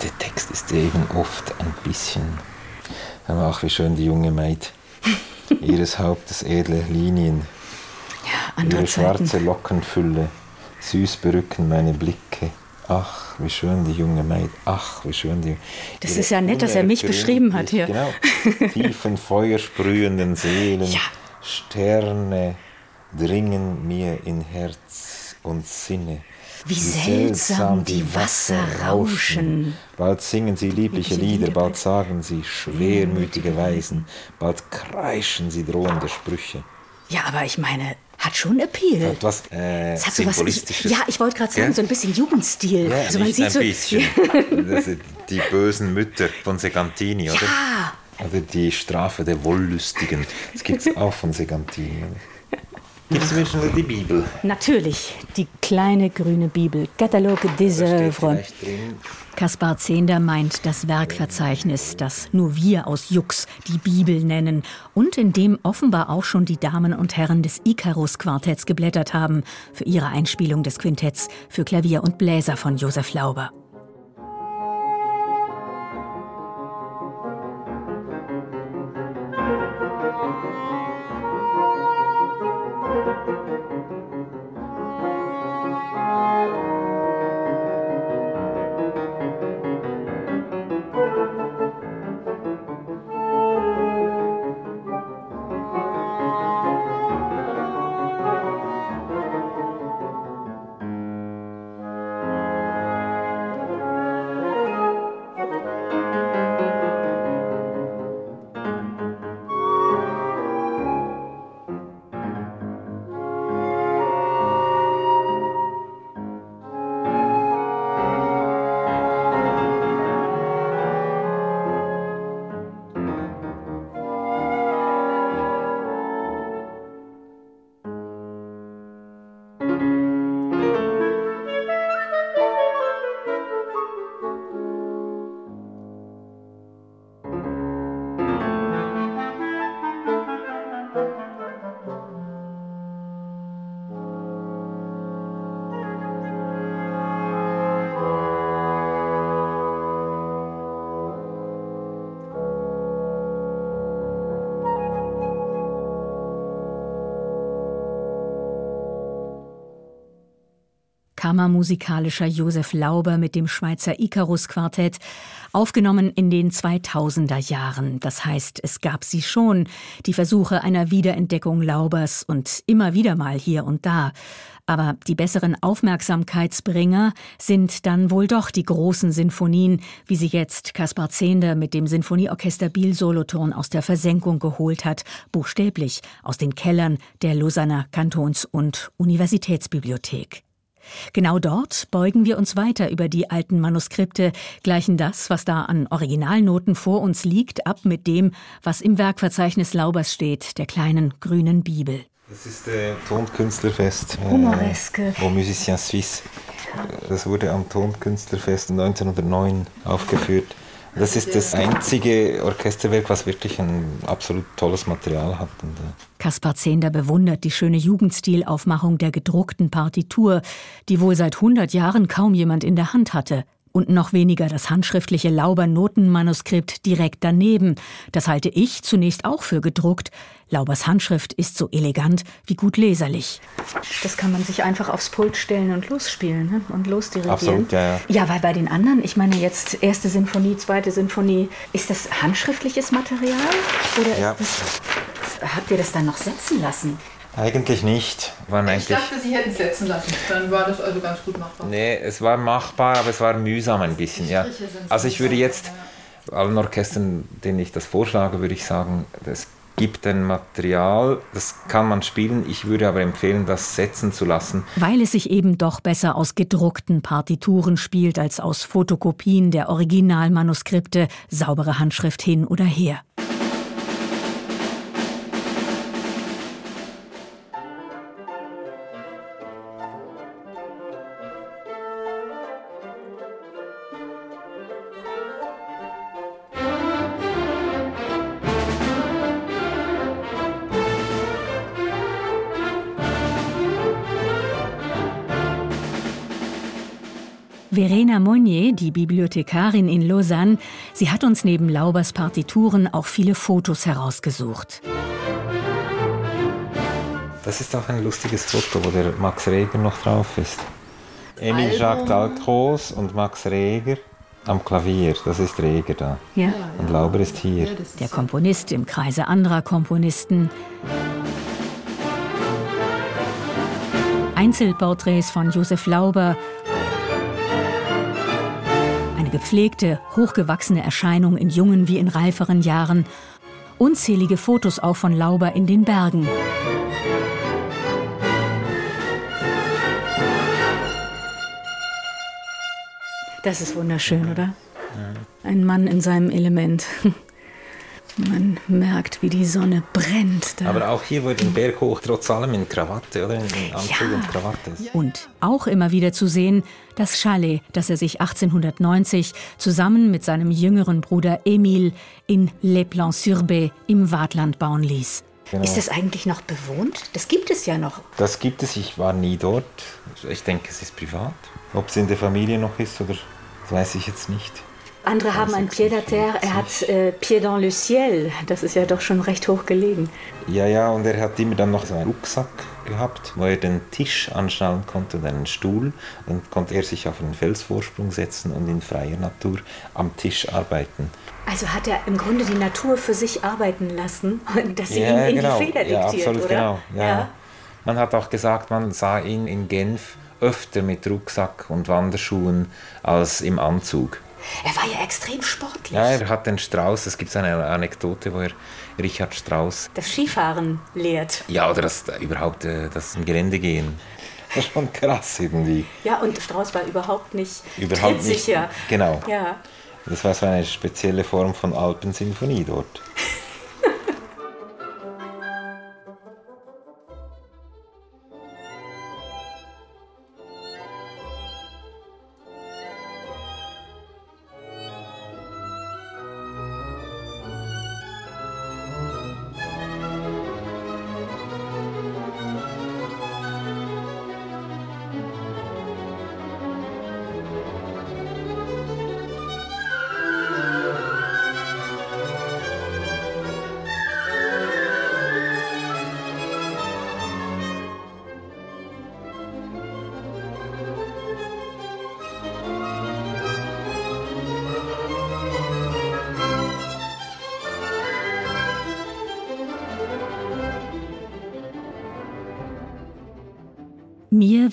Der Text ist eben oft ein bisschen. Ach, wie schön die junge Maid. Ihres Hauptes edle Linien ja, Ihre schwarze Zeiten. Lockenfülle, süß berücken meine Blicke. Ach, wie schön die junge Maid. Ach, wie schön die. Das ist ja nett, dass er mich beschrieben hat hier. Genau. Tiefen feuersprühenden Seelen. Ja. Sterne dringen mir in Herz und Sinne. Wie, seltsam die Wasser rauschen. Bald singen sie liebliche Lieder, bald sagen sie schwermütige Weisen, bald kreischen sie drohende Sprüche. Ja, aber ich meine, hat schon Appeal. Hat was äh, hat so. Was, ja, ich wollte gerade sagen, ja? so ein bisschen Jugendstil. Ja, also man sieht ein so, bisschen. die bösen Mütter von Segantini, oder? Ja. Oder die Strafe der Wollüstigen. Das gibt es auch von Segantini. Gibt es schon die Bibel? Natürlich, die kleine grüne Bibel, Catalogue des Œuvres. Kaspar Zehnder meint das Werkverzeichnis, das nur wir aus Jux die Bibel nennen und in dem offenbar auch schon die Damen und Herren des Icarus-Quartetts geblättert haben für ihre Einspielung des Quintetts für Klavier und Bläser von Josef Lauber. Kammermusikalischer Josef Lauber mit dem Schweizer Icarus Quartett, aufgenommen in den 2000er Jahren. Das heißt, es gab sie schon, die Versuche einer Wiederentdeckung Laubers und immer wieder mal hier und da. Aber die besseren Aufmerksamkeitsbringer sind dann wohl doch die großen Sinfonien, wie sie jetzt Kaspar Zehnder mit dem Sinfonieorchester Biel Solothurn aus der Versenkung geholt hat, buchstäblich aus den Kellern der Lausanner Kantons- und Universitätsbibliothek. Genau dort beugen wir uns weiter über die alten Manuskripte, gleichen das, was da an Originalnoten vor uns liegt, ab mit dem, was im Werkverzeichnis Laubers steht, der kleinen grünen Bibel. Das ist der Tonkünstlerfest. Humoreske. Äh, au Musicien Suisse. Das wurde am Tonkünstlerfest 1909 aufgeführt. Das ist das einzige Orchesterwerk, was wirklich ein absolut tolles Material hat. Äh Kaspar Zehnder bewundert die schöne Jugendstilaufmachung der gedruckten Partitur, die wohl seit 100 Jahren kaum jemand in der Hand hatte und noch weniger das handschriftliche Lauber-Notenmanuskript direkt daneben. Das halte ich zunächst auch für gedruckt. Laubers Handschrift ist so elegant wie gut leserlich. Das kann man sich einfach aufs Pult stellen und losspielen ne? und losdirigieren. Absolut, ja, ja. Ja, weil bei den anderen, ich meine jetzt erste Sinfonie, zweite Sinfonie, ist das handschriftliches Material? Oder ja. das, habt ihr das dann noch setzen lassen? Eigentlich nicht. Waren Ich eigentlich, dachte, sie hätten es setzen lassen. Dann war das also ganz gut machbar. nee, es war machbar, aber es war mühsam ein bisschen. Ja. Also ich würde jetzt allen Orchestern, denen ich das vorschlage, würde ich sagen, es gibt ein Material, das kann man spielen. Ich würde aber empfehlen, das setzen zu lassen. Weil es sich eben doch besser aus gedruckten Partituren spielt als aus Fotokopien der Originalmanuskripte, saubere Handschrift hin oder her. Verena Monnier, die Bibliothekarin in Lausanne, sie hat uns neben Laubers Partituren auch viele Fotos herausgesucht. Das ist auch ein lustiges Foto, wo der Max Reger noch drauf ist. Emil Jacques Dalcroze und Max Reger am Klavier. Das ist Reger da. Ja. Und Lauber ist hier. Der Komponist im Kreise anderer Komponisten. Einzelporträts von Josef Lauber. Gepflegte, hochgewachsene Erscheinung in jungen wie in reiferen Jahren. Unzählige Fotos auch von Lauber in den Bergen. Das ist wunderschön, oder? Ein Mann in seinem Element. Man merkt, wie die Sonne brennt. Da. Aber auch hier wurde ein Berg hoch, trotz allem in Krawatte, oder? In Anzug Ja. und Krawatte. Und auch immer wieder zu sehen, das Chalet, das er sich 1890 zusammen mit seinem jüngeren Bruder Emile in Les Plans-sur-Bay im Waadtland bauen ließ. Genau. Ist das eigentlich noch bewohnt? Das gibt es ja noch. Das gibt es, ich war nie dort. Ich denke, es ist privat. Ob es in der Familie noch ist oder das weiß ich jetzt nicht. Andere haben ein Pied à terre, er hat äh, Pied dans le ciel. Das ist ja doch schon recht hoch gelegen. Ja, ja, und er hat immer dann noch so einen Rucksack gehabt, wo er den Tisch anschnallen konnte und einen Stuhl. Dann konnte er sich auf einen Felsvorsprung setzen und in freier Natur am Tisch arbeiten. Also hat er im Grunde die Natur für sich arbeiten lassen, dass sie ja, ihm in genau. die Feder ja, diktiert, absolut oder? genau. Ja. Man hat auch gesagt, man sah ihn in Genf öfter mit Rucksack und Wanderschuhen als im Anzug. Er war ja extrem sportlich. Ja, er hat den Strauß, es gibt eine Anekdote, wo er Richard Strauß, Das Skifahren lehrt. ja, oder das überhaupt äh, das im Gelände gehen. Das ist schon krass irgendwie. Ja, und Strauß war überhaupt nicht Überhaupt nicht. Genau. Ja. Das war so eine spezielle Form von Alpensinfonie dort.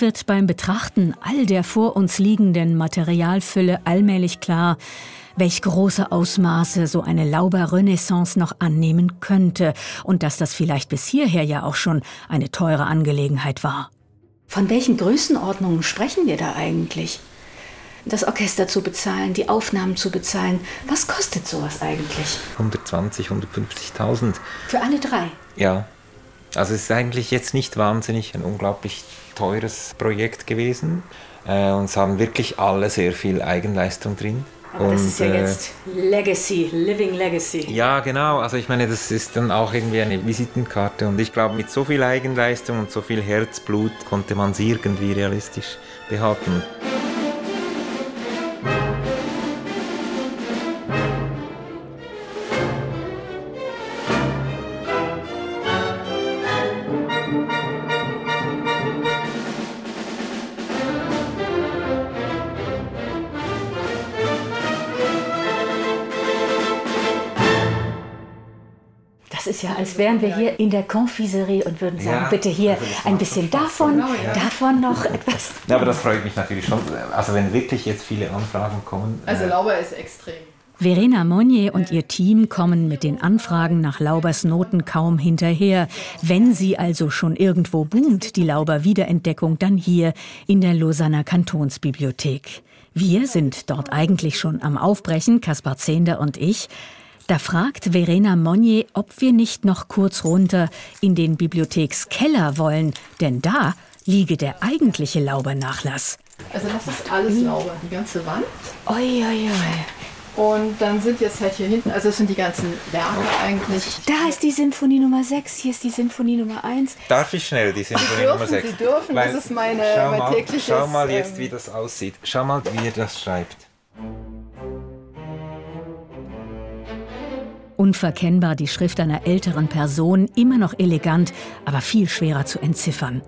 Wird beim Betrachten all der vor uns liegenden Materialfülle allmählich klar, welch große Ausmaße so eine Lauber-Renaissance noch annehmen könnte und dass das vielleicht bis hierher ja auch schon eine teure Angelegenheit war. Von welchen Größenordnungen sprechen wir da eigentlich? Das Orchester zu bezahlen, die Aufnahmen zu bezahlen. Was kostet sowas eigentlich? 120, 150.000. Für alle drei? Ja. Also es ist eigentlich jetzt nicht wahnsinnig ein unglaublich teures Projekt gewesen. Äh, und es haben wirklich alle sehr viel Eigenleistung drin. Aber und, das ist ja äh, jetzt Legacy, Living Legacy. Ja, genau. Also ich meine, das ist dann auch irgendwie eine Visitenkarte. Und ich glaube, mit so viel Eigenleistung und so viel Herzblut konnte man es irgendwie realistisch behalten. Wären wir hier in der Konfiserie und würden sagen, ja, bitte hier also ein bisschen davon, genau, ja. davon noch etwas. Ja, aber das freut mich natürlich schon. Also wenn wirklich jetzt viele Anfragen kommen. Also äh, Lauber ist extrem. Verena Monnier und ihr Team kommen mit den Anfragen nach Laubers Noten kaum hinterher. Wenn sie also schon irgendwo boomt, die Lauber-Wiederentdeckung, dann hier in der Lausanner Kantonsbibliothek. Wir sind dort eigentlich schon am Aufbrechen, Kaspar Zehnder und ich. Da fragt Verena Monnier, ob wir nicht noch kurz runter in den Bibliothekskeller wollen, denn da liege der eigentliche Laubernachlass. Also das ist alles Lauber, die ganze Wand. Oi, oi, oi. Und dann sind jetzt halt hier hinten, also das sind die ganzen Werke eigentlich. Da ist die Sinfonie Nummer 6, hier ist die Sinfonie Nummer 1. Darf ich schnell die Sinfonie dürfen, Nummer 6? Sie dürfen, Weil, das ist meine, schau mein mal, tägliches... Schau mal jetzt, wie das aussieht. Schau mal, wie er das schreibt. Unverkennbar die Schrift einer älteren Person, immer noch elegant, aber viel schwerer zu entziffern.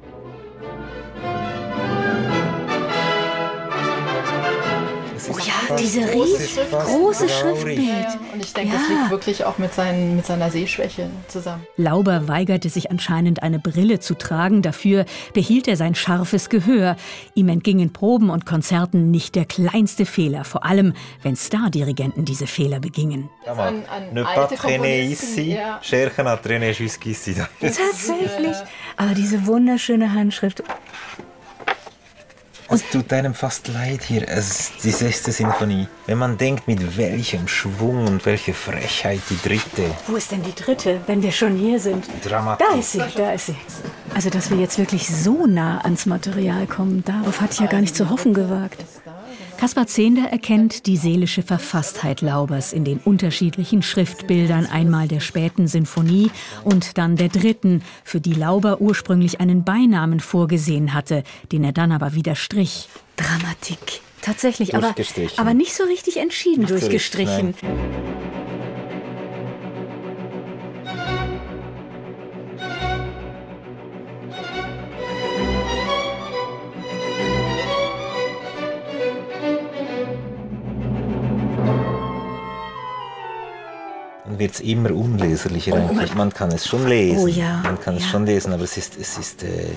Diese riesige, große Schriftbild. Ja, und ich denke, ja. das liegt wirklich auch mit, seinen, mit seiner Sehschwäche zusammen. Lauber weigerte sich anscheinend eine Brille zu tragen, dafür behielt er sein scharfes Gehör. Ihm entgingen Proben und Konzerten nicht der kleinste Fehler, vor allem wenn Stardirigenten diese Fehler begingen. An, an ne pas traîner ici, ja. cherchen à traîner jusqu'ici. Tatsächlich, aber diese wunderschöne Handschrift. Es tut einem fast leid hier. Es ist die sechste Sinfonie. Wenn man denkt, mit welchem Schwung und welcher Frechheit die dritte. Wo ist denn die dritte, wenn wir schon hier sind? Dramatik. Da ist sie, da ist sie. Also, dass wir jetzt wirklich so nah ans Material kommen, darauf hatte ich ja gar nicht zu hoffen gewagt. Kaspar Zehnder erkennt die seelische Verfasstheit Laubers in den unterschiedlichen Schriftbildern, einmal der späten Sinfonie und dann der dritten, für die Lauber ursprünglich einen Beinamen vorgesehen hatte, den er dann aber wieder strich. Dramatik. Tatsächlich, aber, aber nicht so richtig entschieden durchgestrichen. So wird es immer unleserlicher eigentlich. Man kann es schon lesen. Oh ja. Man kann es ja. schon lesen, aber es ist, es ist äh,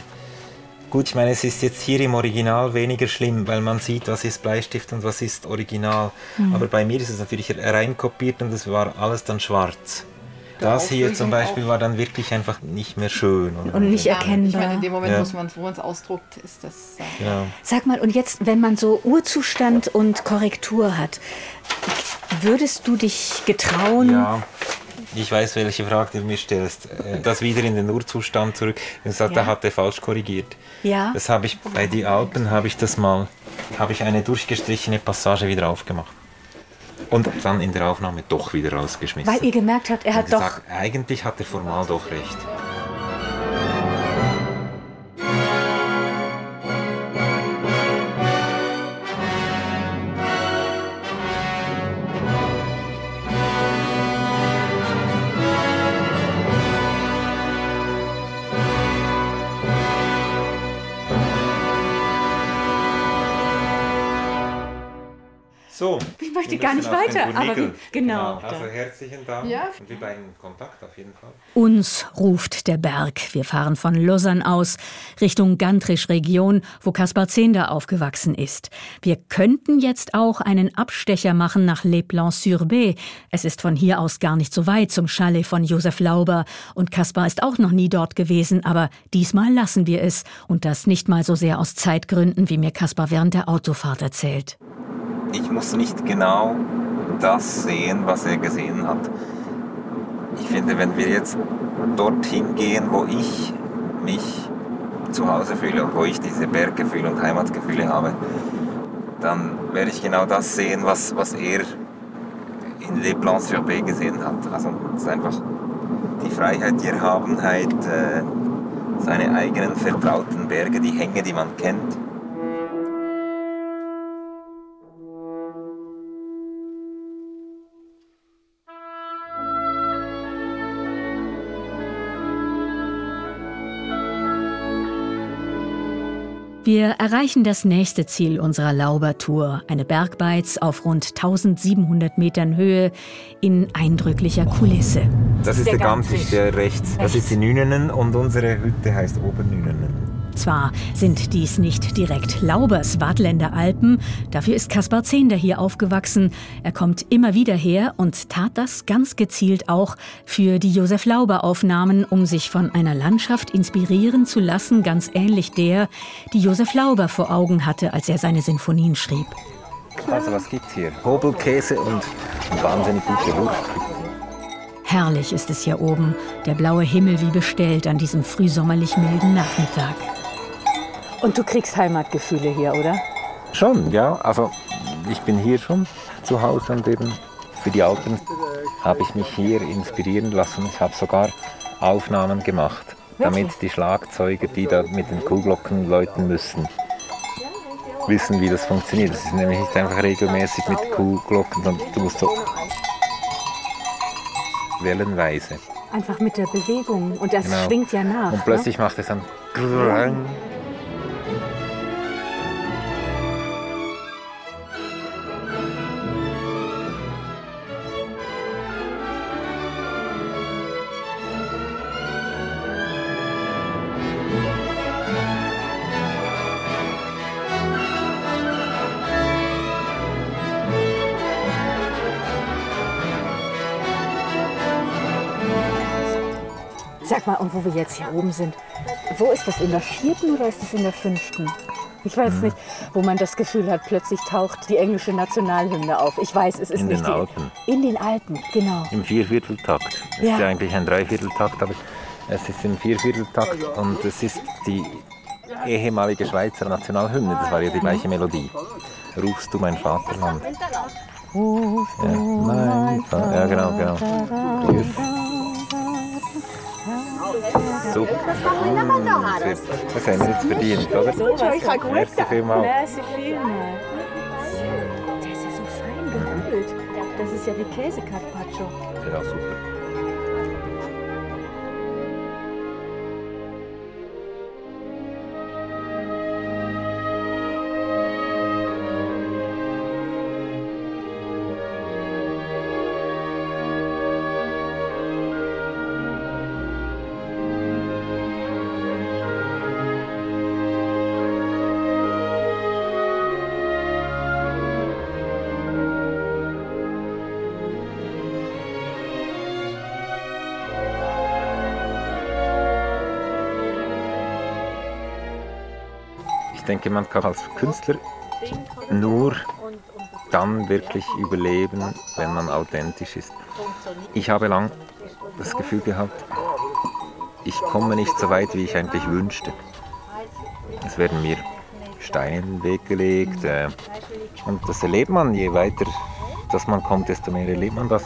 gut, ich meine, es ist jetzt hier im Original weniger schlimm, weil man sieht, was ist Bleistift und was ist Original. Mhm. Aber bei mir ist es natürlich reinkopiert und es war alles dann schwarz. Das hier zum Beispiel war dann wirklich einfach nicht mehr schön. Oder? Und nicht erkennbar. Ich meine, in dem Moment, ja. man, wo man es ausdruckt, ist das. Äh ja. Sag mal, und jetzt, wenn man so Urzustand und Korrektur hat, Würdest du dich getrauen? Ja. Ich weiß, welche Frage du mir stellst. Äh, das wieder in den Urzustand zurück. Du sagst, ja. er hatte falsch korrigiert. Ja. Das habe ich bei die Alpen habe ich das mal, habe ich eine durchgestrichene Passage wieder aufgemacht und dann in der Aufnahme doch wieder rausgeschmissen. Weil ihr gemerkt habt, er hat gesagt, doch. Eigentlich hatte formal doch recht. Möchte gar nicht weiter. Aber wie, genau. genau. Also herzlichen Dank ja. und wir bleiben in Kontakt auf jeden Fall. Uns ruft der Berg. Wir fahren von Lausanne aus Richtung Gantrisch-Region, wo Kaspar Zehnder aufgewachsen ist. Wir könnten jetzt auch einen Abstecher machen nach Les Plans-sur-Bé. Es ist von hier aus gar nicht so weit zum Chalet von Josef Lauber und Kaspar ist auch noch nie dort gewesen, aber diesmal lassen wir es und das nicht mal so sehr aus Zeitgründen, wie mir Kaspar während der Autofahrt erzählt ich muss nicht genau das sehen, was er gesehen hat. Ich finde, wenn wir jetzt dorthin gehen, wo ich mich zu Hause fühle und wo ich diese Berggefühle und Heimatgefühle habe, dann werde ich genau das sehen, was, was er in Les Plans sur gesehen hat. Also es ist einfach die Freiheit, die Erhabenheit, äh, seine eigenen vertrauten Berge, die Hänge, die man kennt. Wir erreichen das nächste Ziel unserer Laubertour, eine Bergbeiz auf rund 1700 Metern Höhe in eindrücklicher Kulisse. Das ist der, der Gamsig, der rechts. Das ist die Nünenen und unsere Hütte heißt Obernünenen. Zwar sind dies nicht direkt Laubers Wadländer Alpen, dafür ist Kaspar Zehnder hier aufgewachsen. Er kommt immer wieder her und tat das ganz gezielt auch für die Josef Lauber Aufnahmen, um sich von einer Landschaft inspirieren zu lassen, ganz ähnlich der, die Josef Lauber vor Augen hatte, als er seine Sinfonien schrieb. Also was gibt's hier? Hobelkäse und wahnsinnig gute Luft. Herrlich ist es hier oben, der blaue Himmel wie bestellt an diesem frühsommerlich milden Nachmittag. Und du kriegst Heimatgefühle hier, oder? Schon, ja. Also ich bin hier schon zu Hause und eben für die Alpen habe ich mich hier inspirieren lassen. Ich habe sogar Aufnahmen gemacht, damit die Schlagzeuger, die da mit den Kuhglocken läuten müssen, wissen, wie das funktioniert. Das ist nämlich nicht einfach regelmäßig mit Kuhglocken, sondern du musst so wellenweise. Einfach mit der Bewegung und das genau. schwingt ja nach. Und plötzlich ne? macht es dann wo wir jetzt hier oben sind, wo ist das in der vierten oder ist das in der fünften? Ich weiß mhm. nicht, wo man das Gefühl hat, plötzlich taucht die englische Nationalhymne auf. Ich weiß, es ist in nicht den Alpen. In den Alpen, genau. Im Viervierteltakt. Es ja. ist ja eigentlich ein Dreivierteltakt, aber es ist im Viervierteltakt und es ist die ehemalige Schweizer Nationalhymne. Das war ja die gleiche Melodie. Rufst du mein Vaterland? Rufst ja, mein Vaterland? Ja, genau, genau. Super. Das haben wir jetzt verdient, oder? Ich kann gut. Merci vielmals. Merci vielmals. Der ist ja so fein gerührt. Das ist ja wie Käse-Carpaccio. Ja, super. Denke, man kann als Künstler nur dann wirklich überleben, wenn man authentisch ist. Ich habe lang das Gefühl gehabt, ich komme nicht so weit, wie ich eigentlich wünschte. Es werden mir Steine in den Weg gelegt äh, und das erlebt man, je weiter dass man kommt, desto mehr erlebt man das.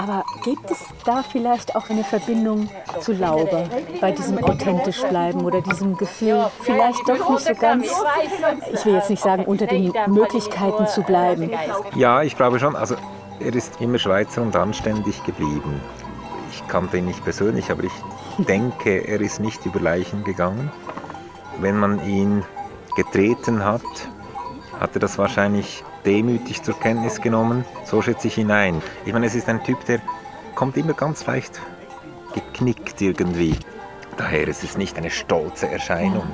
Aber gibt es da vielleicht auch eine Verbindung zu Lauber, bei diesem authentisch bleiben oder diesem Gefühl, vielleicht doch nicht so ganz, ich will jetzt nicht sagen, unter den Möglichkeiten zu bleiben? Ja, ich glaube schon. Also er ist immer Schweizer und anständig geblieben. Ich kannte ihn nicht persönlich, aber ich denke, er ist nicht über Leichen gegangen. Wenn man ihn getreten hat, hat er das wahrscheinlich demütig zur Kenntnis genommen. So schätze ich ihn ein. Ich meine, es ist ein Typ, der kommt immer ganz leicht geknickt irgendwie. Daher ist es nicht eine stolze Erscheinung.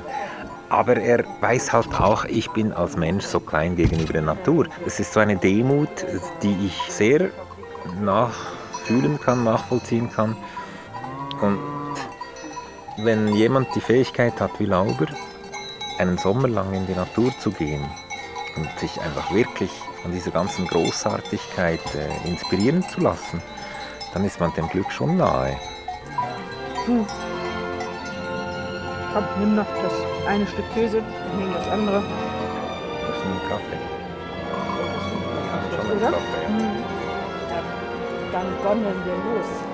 Aber er weiß halt auch, ich bin als Mensch so klein gegenüber der Natur. Es ist so eine Demut, die ich sehr nachfühlen kann, nachvollziehen kann. Und wenn jemand die Fähigkeit hat wie Lauber, einen Sommer lang in die Natur zu gehen und sich einfach wirklich von dieser ganzen Großartigkeit äh, inspirieren zu lassen, dann ist man dem Glück schon nahe. Hm. Komm, nimm noch das eine Stück Käse, ich nehme das andere. Das ist ein Kaffee. Ja, schon Oder? Kaffee, ja. Mhm. Dann, dann gondeln wir los.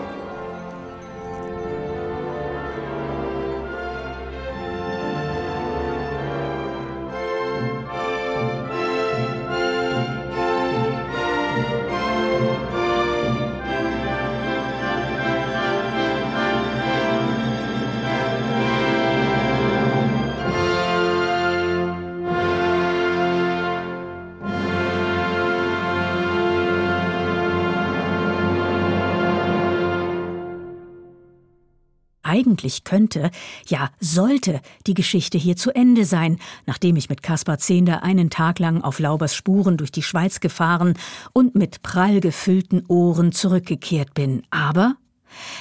Eigentlich könnte, ja sollte die Geschichte hier zu Ende sein, nachdem ich mit Kaspar Zehnder einen Tag lang auf Laubers Spuren durch die Schweiz gefahren und mit prall gefüllten Ohren zurückgekehrt bin. Aber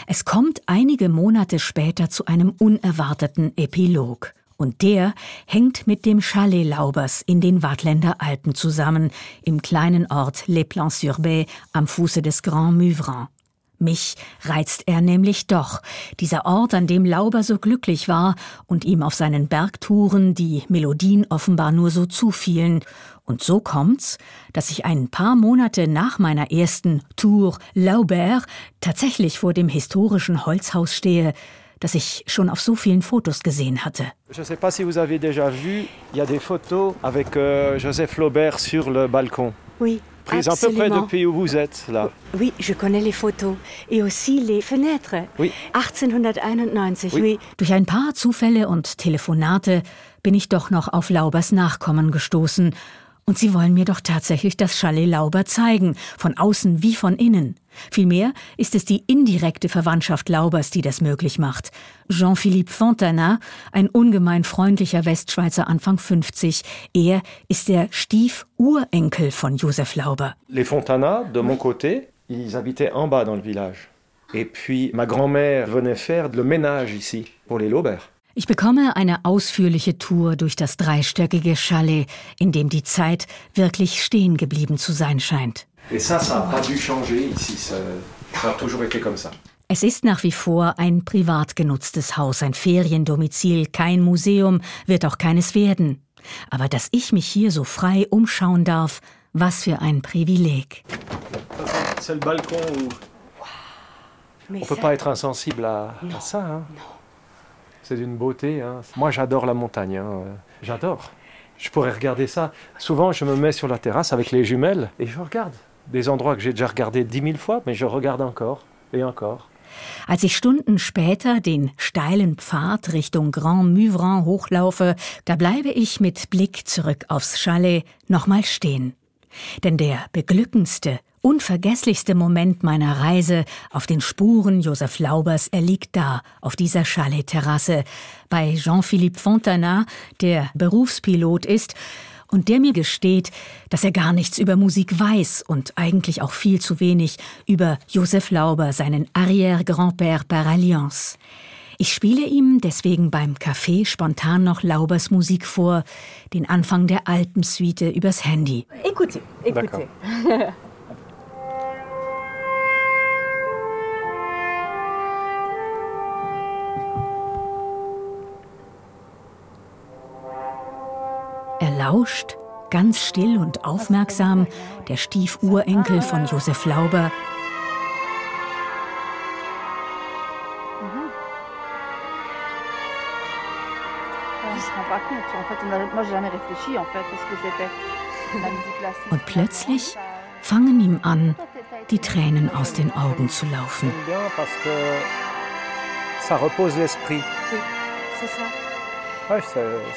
es kommt einige Monate später zu einem unerwarteten Epilog. Und der hängt mit dem Chalet Laubers in den Waadtländer Alpen zusammen, im kleinen Ort Les Plans-sur-Bay am Fuße des Grand Muvran. Mich reizt er nämlich doch, dieser Ort, an dem Lauber so glücklich war und ihm auf seinen Bergtouren die Melodien offenbar nur so zufielen. Und so kommt's, dass ich ein paar Monate nach meiner ersten Tour Laubert tatsächlich vor dem historischen Holzhaus stehe, das ich schon auf so vielen Fotos gesehen hatte. Euh, Joseph Laubert sur le balcon. Oui. Prise à peu près depuis où vous êtes là. Oui, je connais les photos et aussi les fenêtres. Oui. 1891, oui. oui. Durch ein paar Zufälle und Telefonate bin ich doch noch auf Laubers Nachkommen gestoßen und sie wollen mir doch tatsächlich das Chalet Lauber zeigen, von außen wie von innen. Vielmehr ist es die indirekte Verwandtschaft Laubers, die das möglich macht. Jean-Philippe Fontana, ein ungemein freundlicher Westschweizer Anfang 50, er ist der Stiefurenkel von Josef Lauber. Les Fontana, de mon côté, ils habitaient en bas dans le village. Et puis ma grand-mère venait faire le ménage ici pour les Laubert. Ich bekomme eine ausführliche Tour durch das dreistöckige Chalet, in dem die Zeit wirklich stehen geblieben zu sein scheint. Es ist nach wie vor ein privat genutztes Haus, ein Feriendomizil, kein Museum, wird auch keines werden. Aber dass ich mich hier so frei umschauen darf, was für ein Privileg. C'est le balcon où on peut pas être insensible à, à ça. Hein? C'est d'une beauté. Hein. Moi, j'adore la montagne. Hein. J'adore. Je pourrais regarder ça. Souvent, je me mets sur la terrasse avec les jumelles et je regarde des endroits que j'ai déjà regardés dix mille fois, mais je regarde encore et encore. Als ich Stunden später den steilen Pfad Richtung Grand Muvran hochlaufe, da bleibe ich mit Blick zurück aufs Chalet nochmal stehen. Denn der beglückendste unvergesslichste Moment meiner Reise auf den Spuren Josef Laubers, er liegt da, auf dieser Chalet-Terrasse, bei Jean-Philippe Fontana, der Berufspilot ist und der mir gesteht, dass er gar nichts über Musik weiß und eigentlich auch viel zu wenig über Josef Lauber, seinen Arrière-Grand-Père par Alliance. Ich spiele ihm deswegen beim Café spontan noch Laubers Musik vor, den Anfang der Alpensuite übers Handy. Écoutez, écoutez. lauscht, ganz still und aufmerksam, der Stiefurenkel von Josef Lauber. Und plötzlich fangen ihm an, die Tränen aus den Augen zu laufen. Ça repose l'esprit. Oui,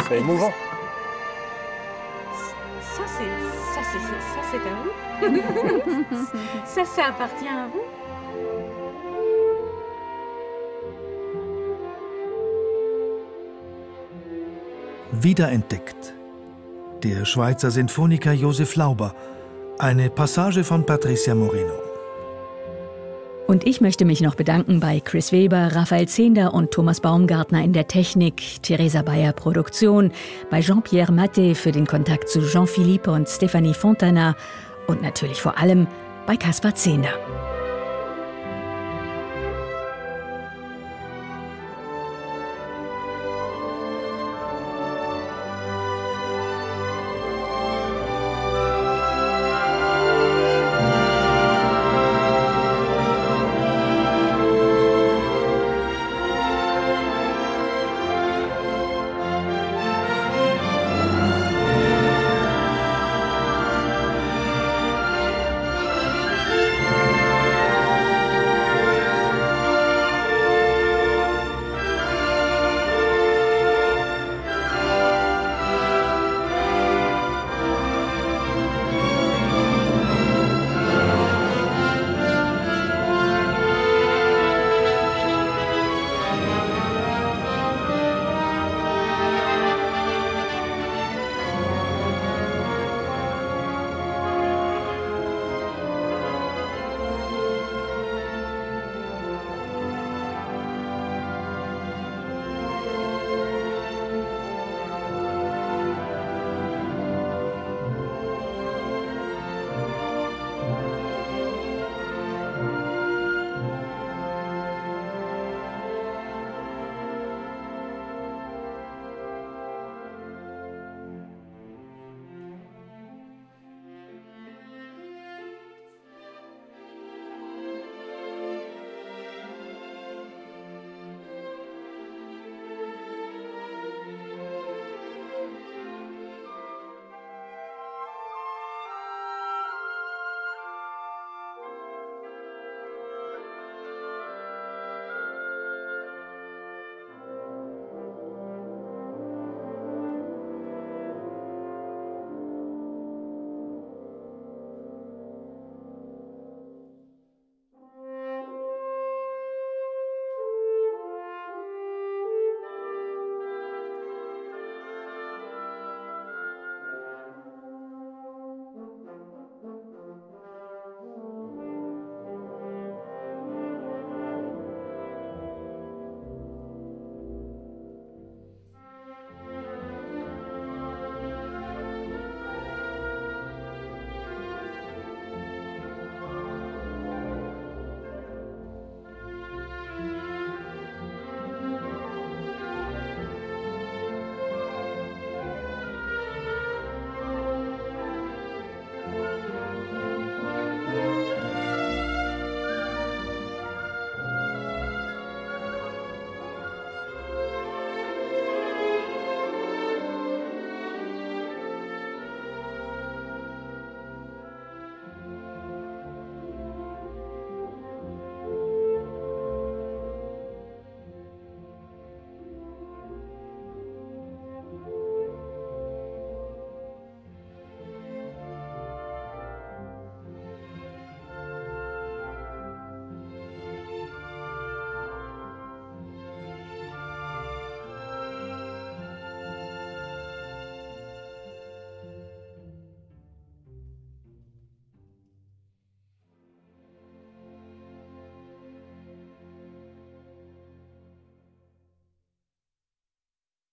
c'est émouvant. Ça, c'est, ça, c'est, ça, c'est à vous. ça, ça appartient à vous. Wiederentdeckt. Der Schweizer Sinfoniker Josef Lauber. Eine Passage von Patricia Moreno. Und ich möchte mich noch bedanken bei Chris Weber, Raphael Zehnder und Thomas Baumgartner in der Technik, Theresa Bayer Produktion, bei Jean-Pierre Matte für den Kontakt zu Jean-Philippe und Stephanie Fontana und natürlich vor allem bei Caspar Zehnder.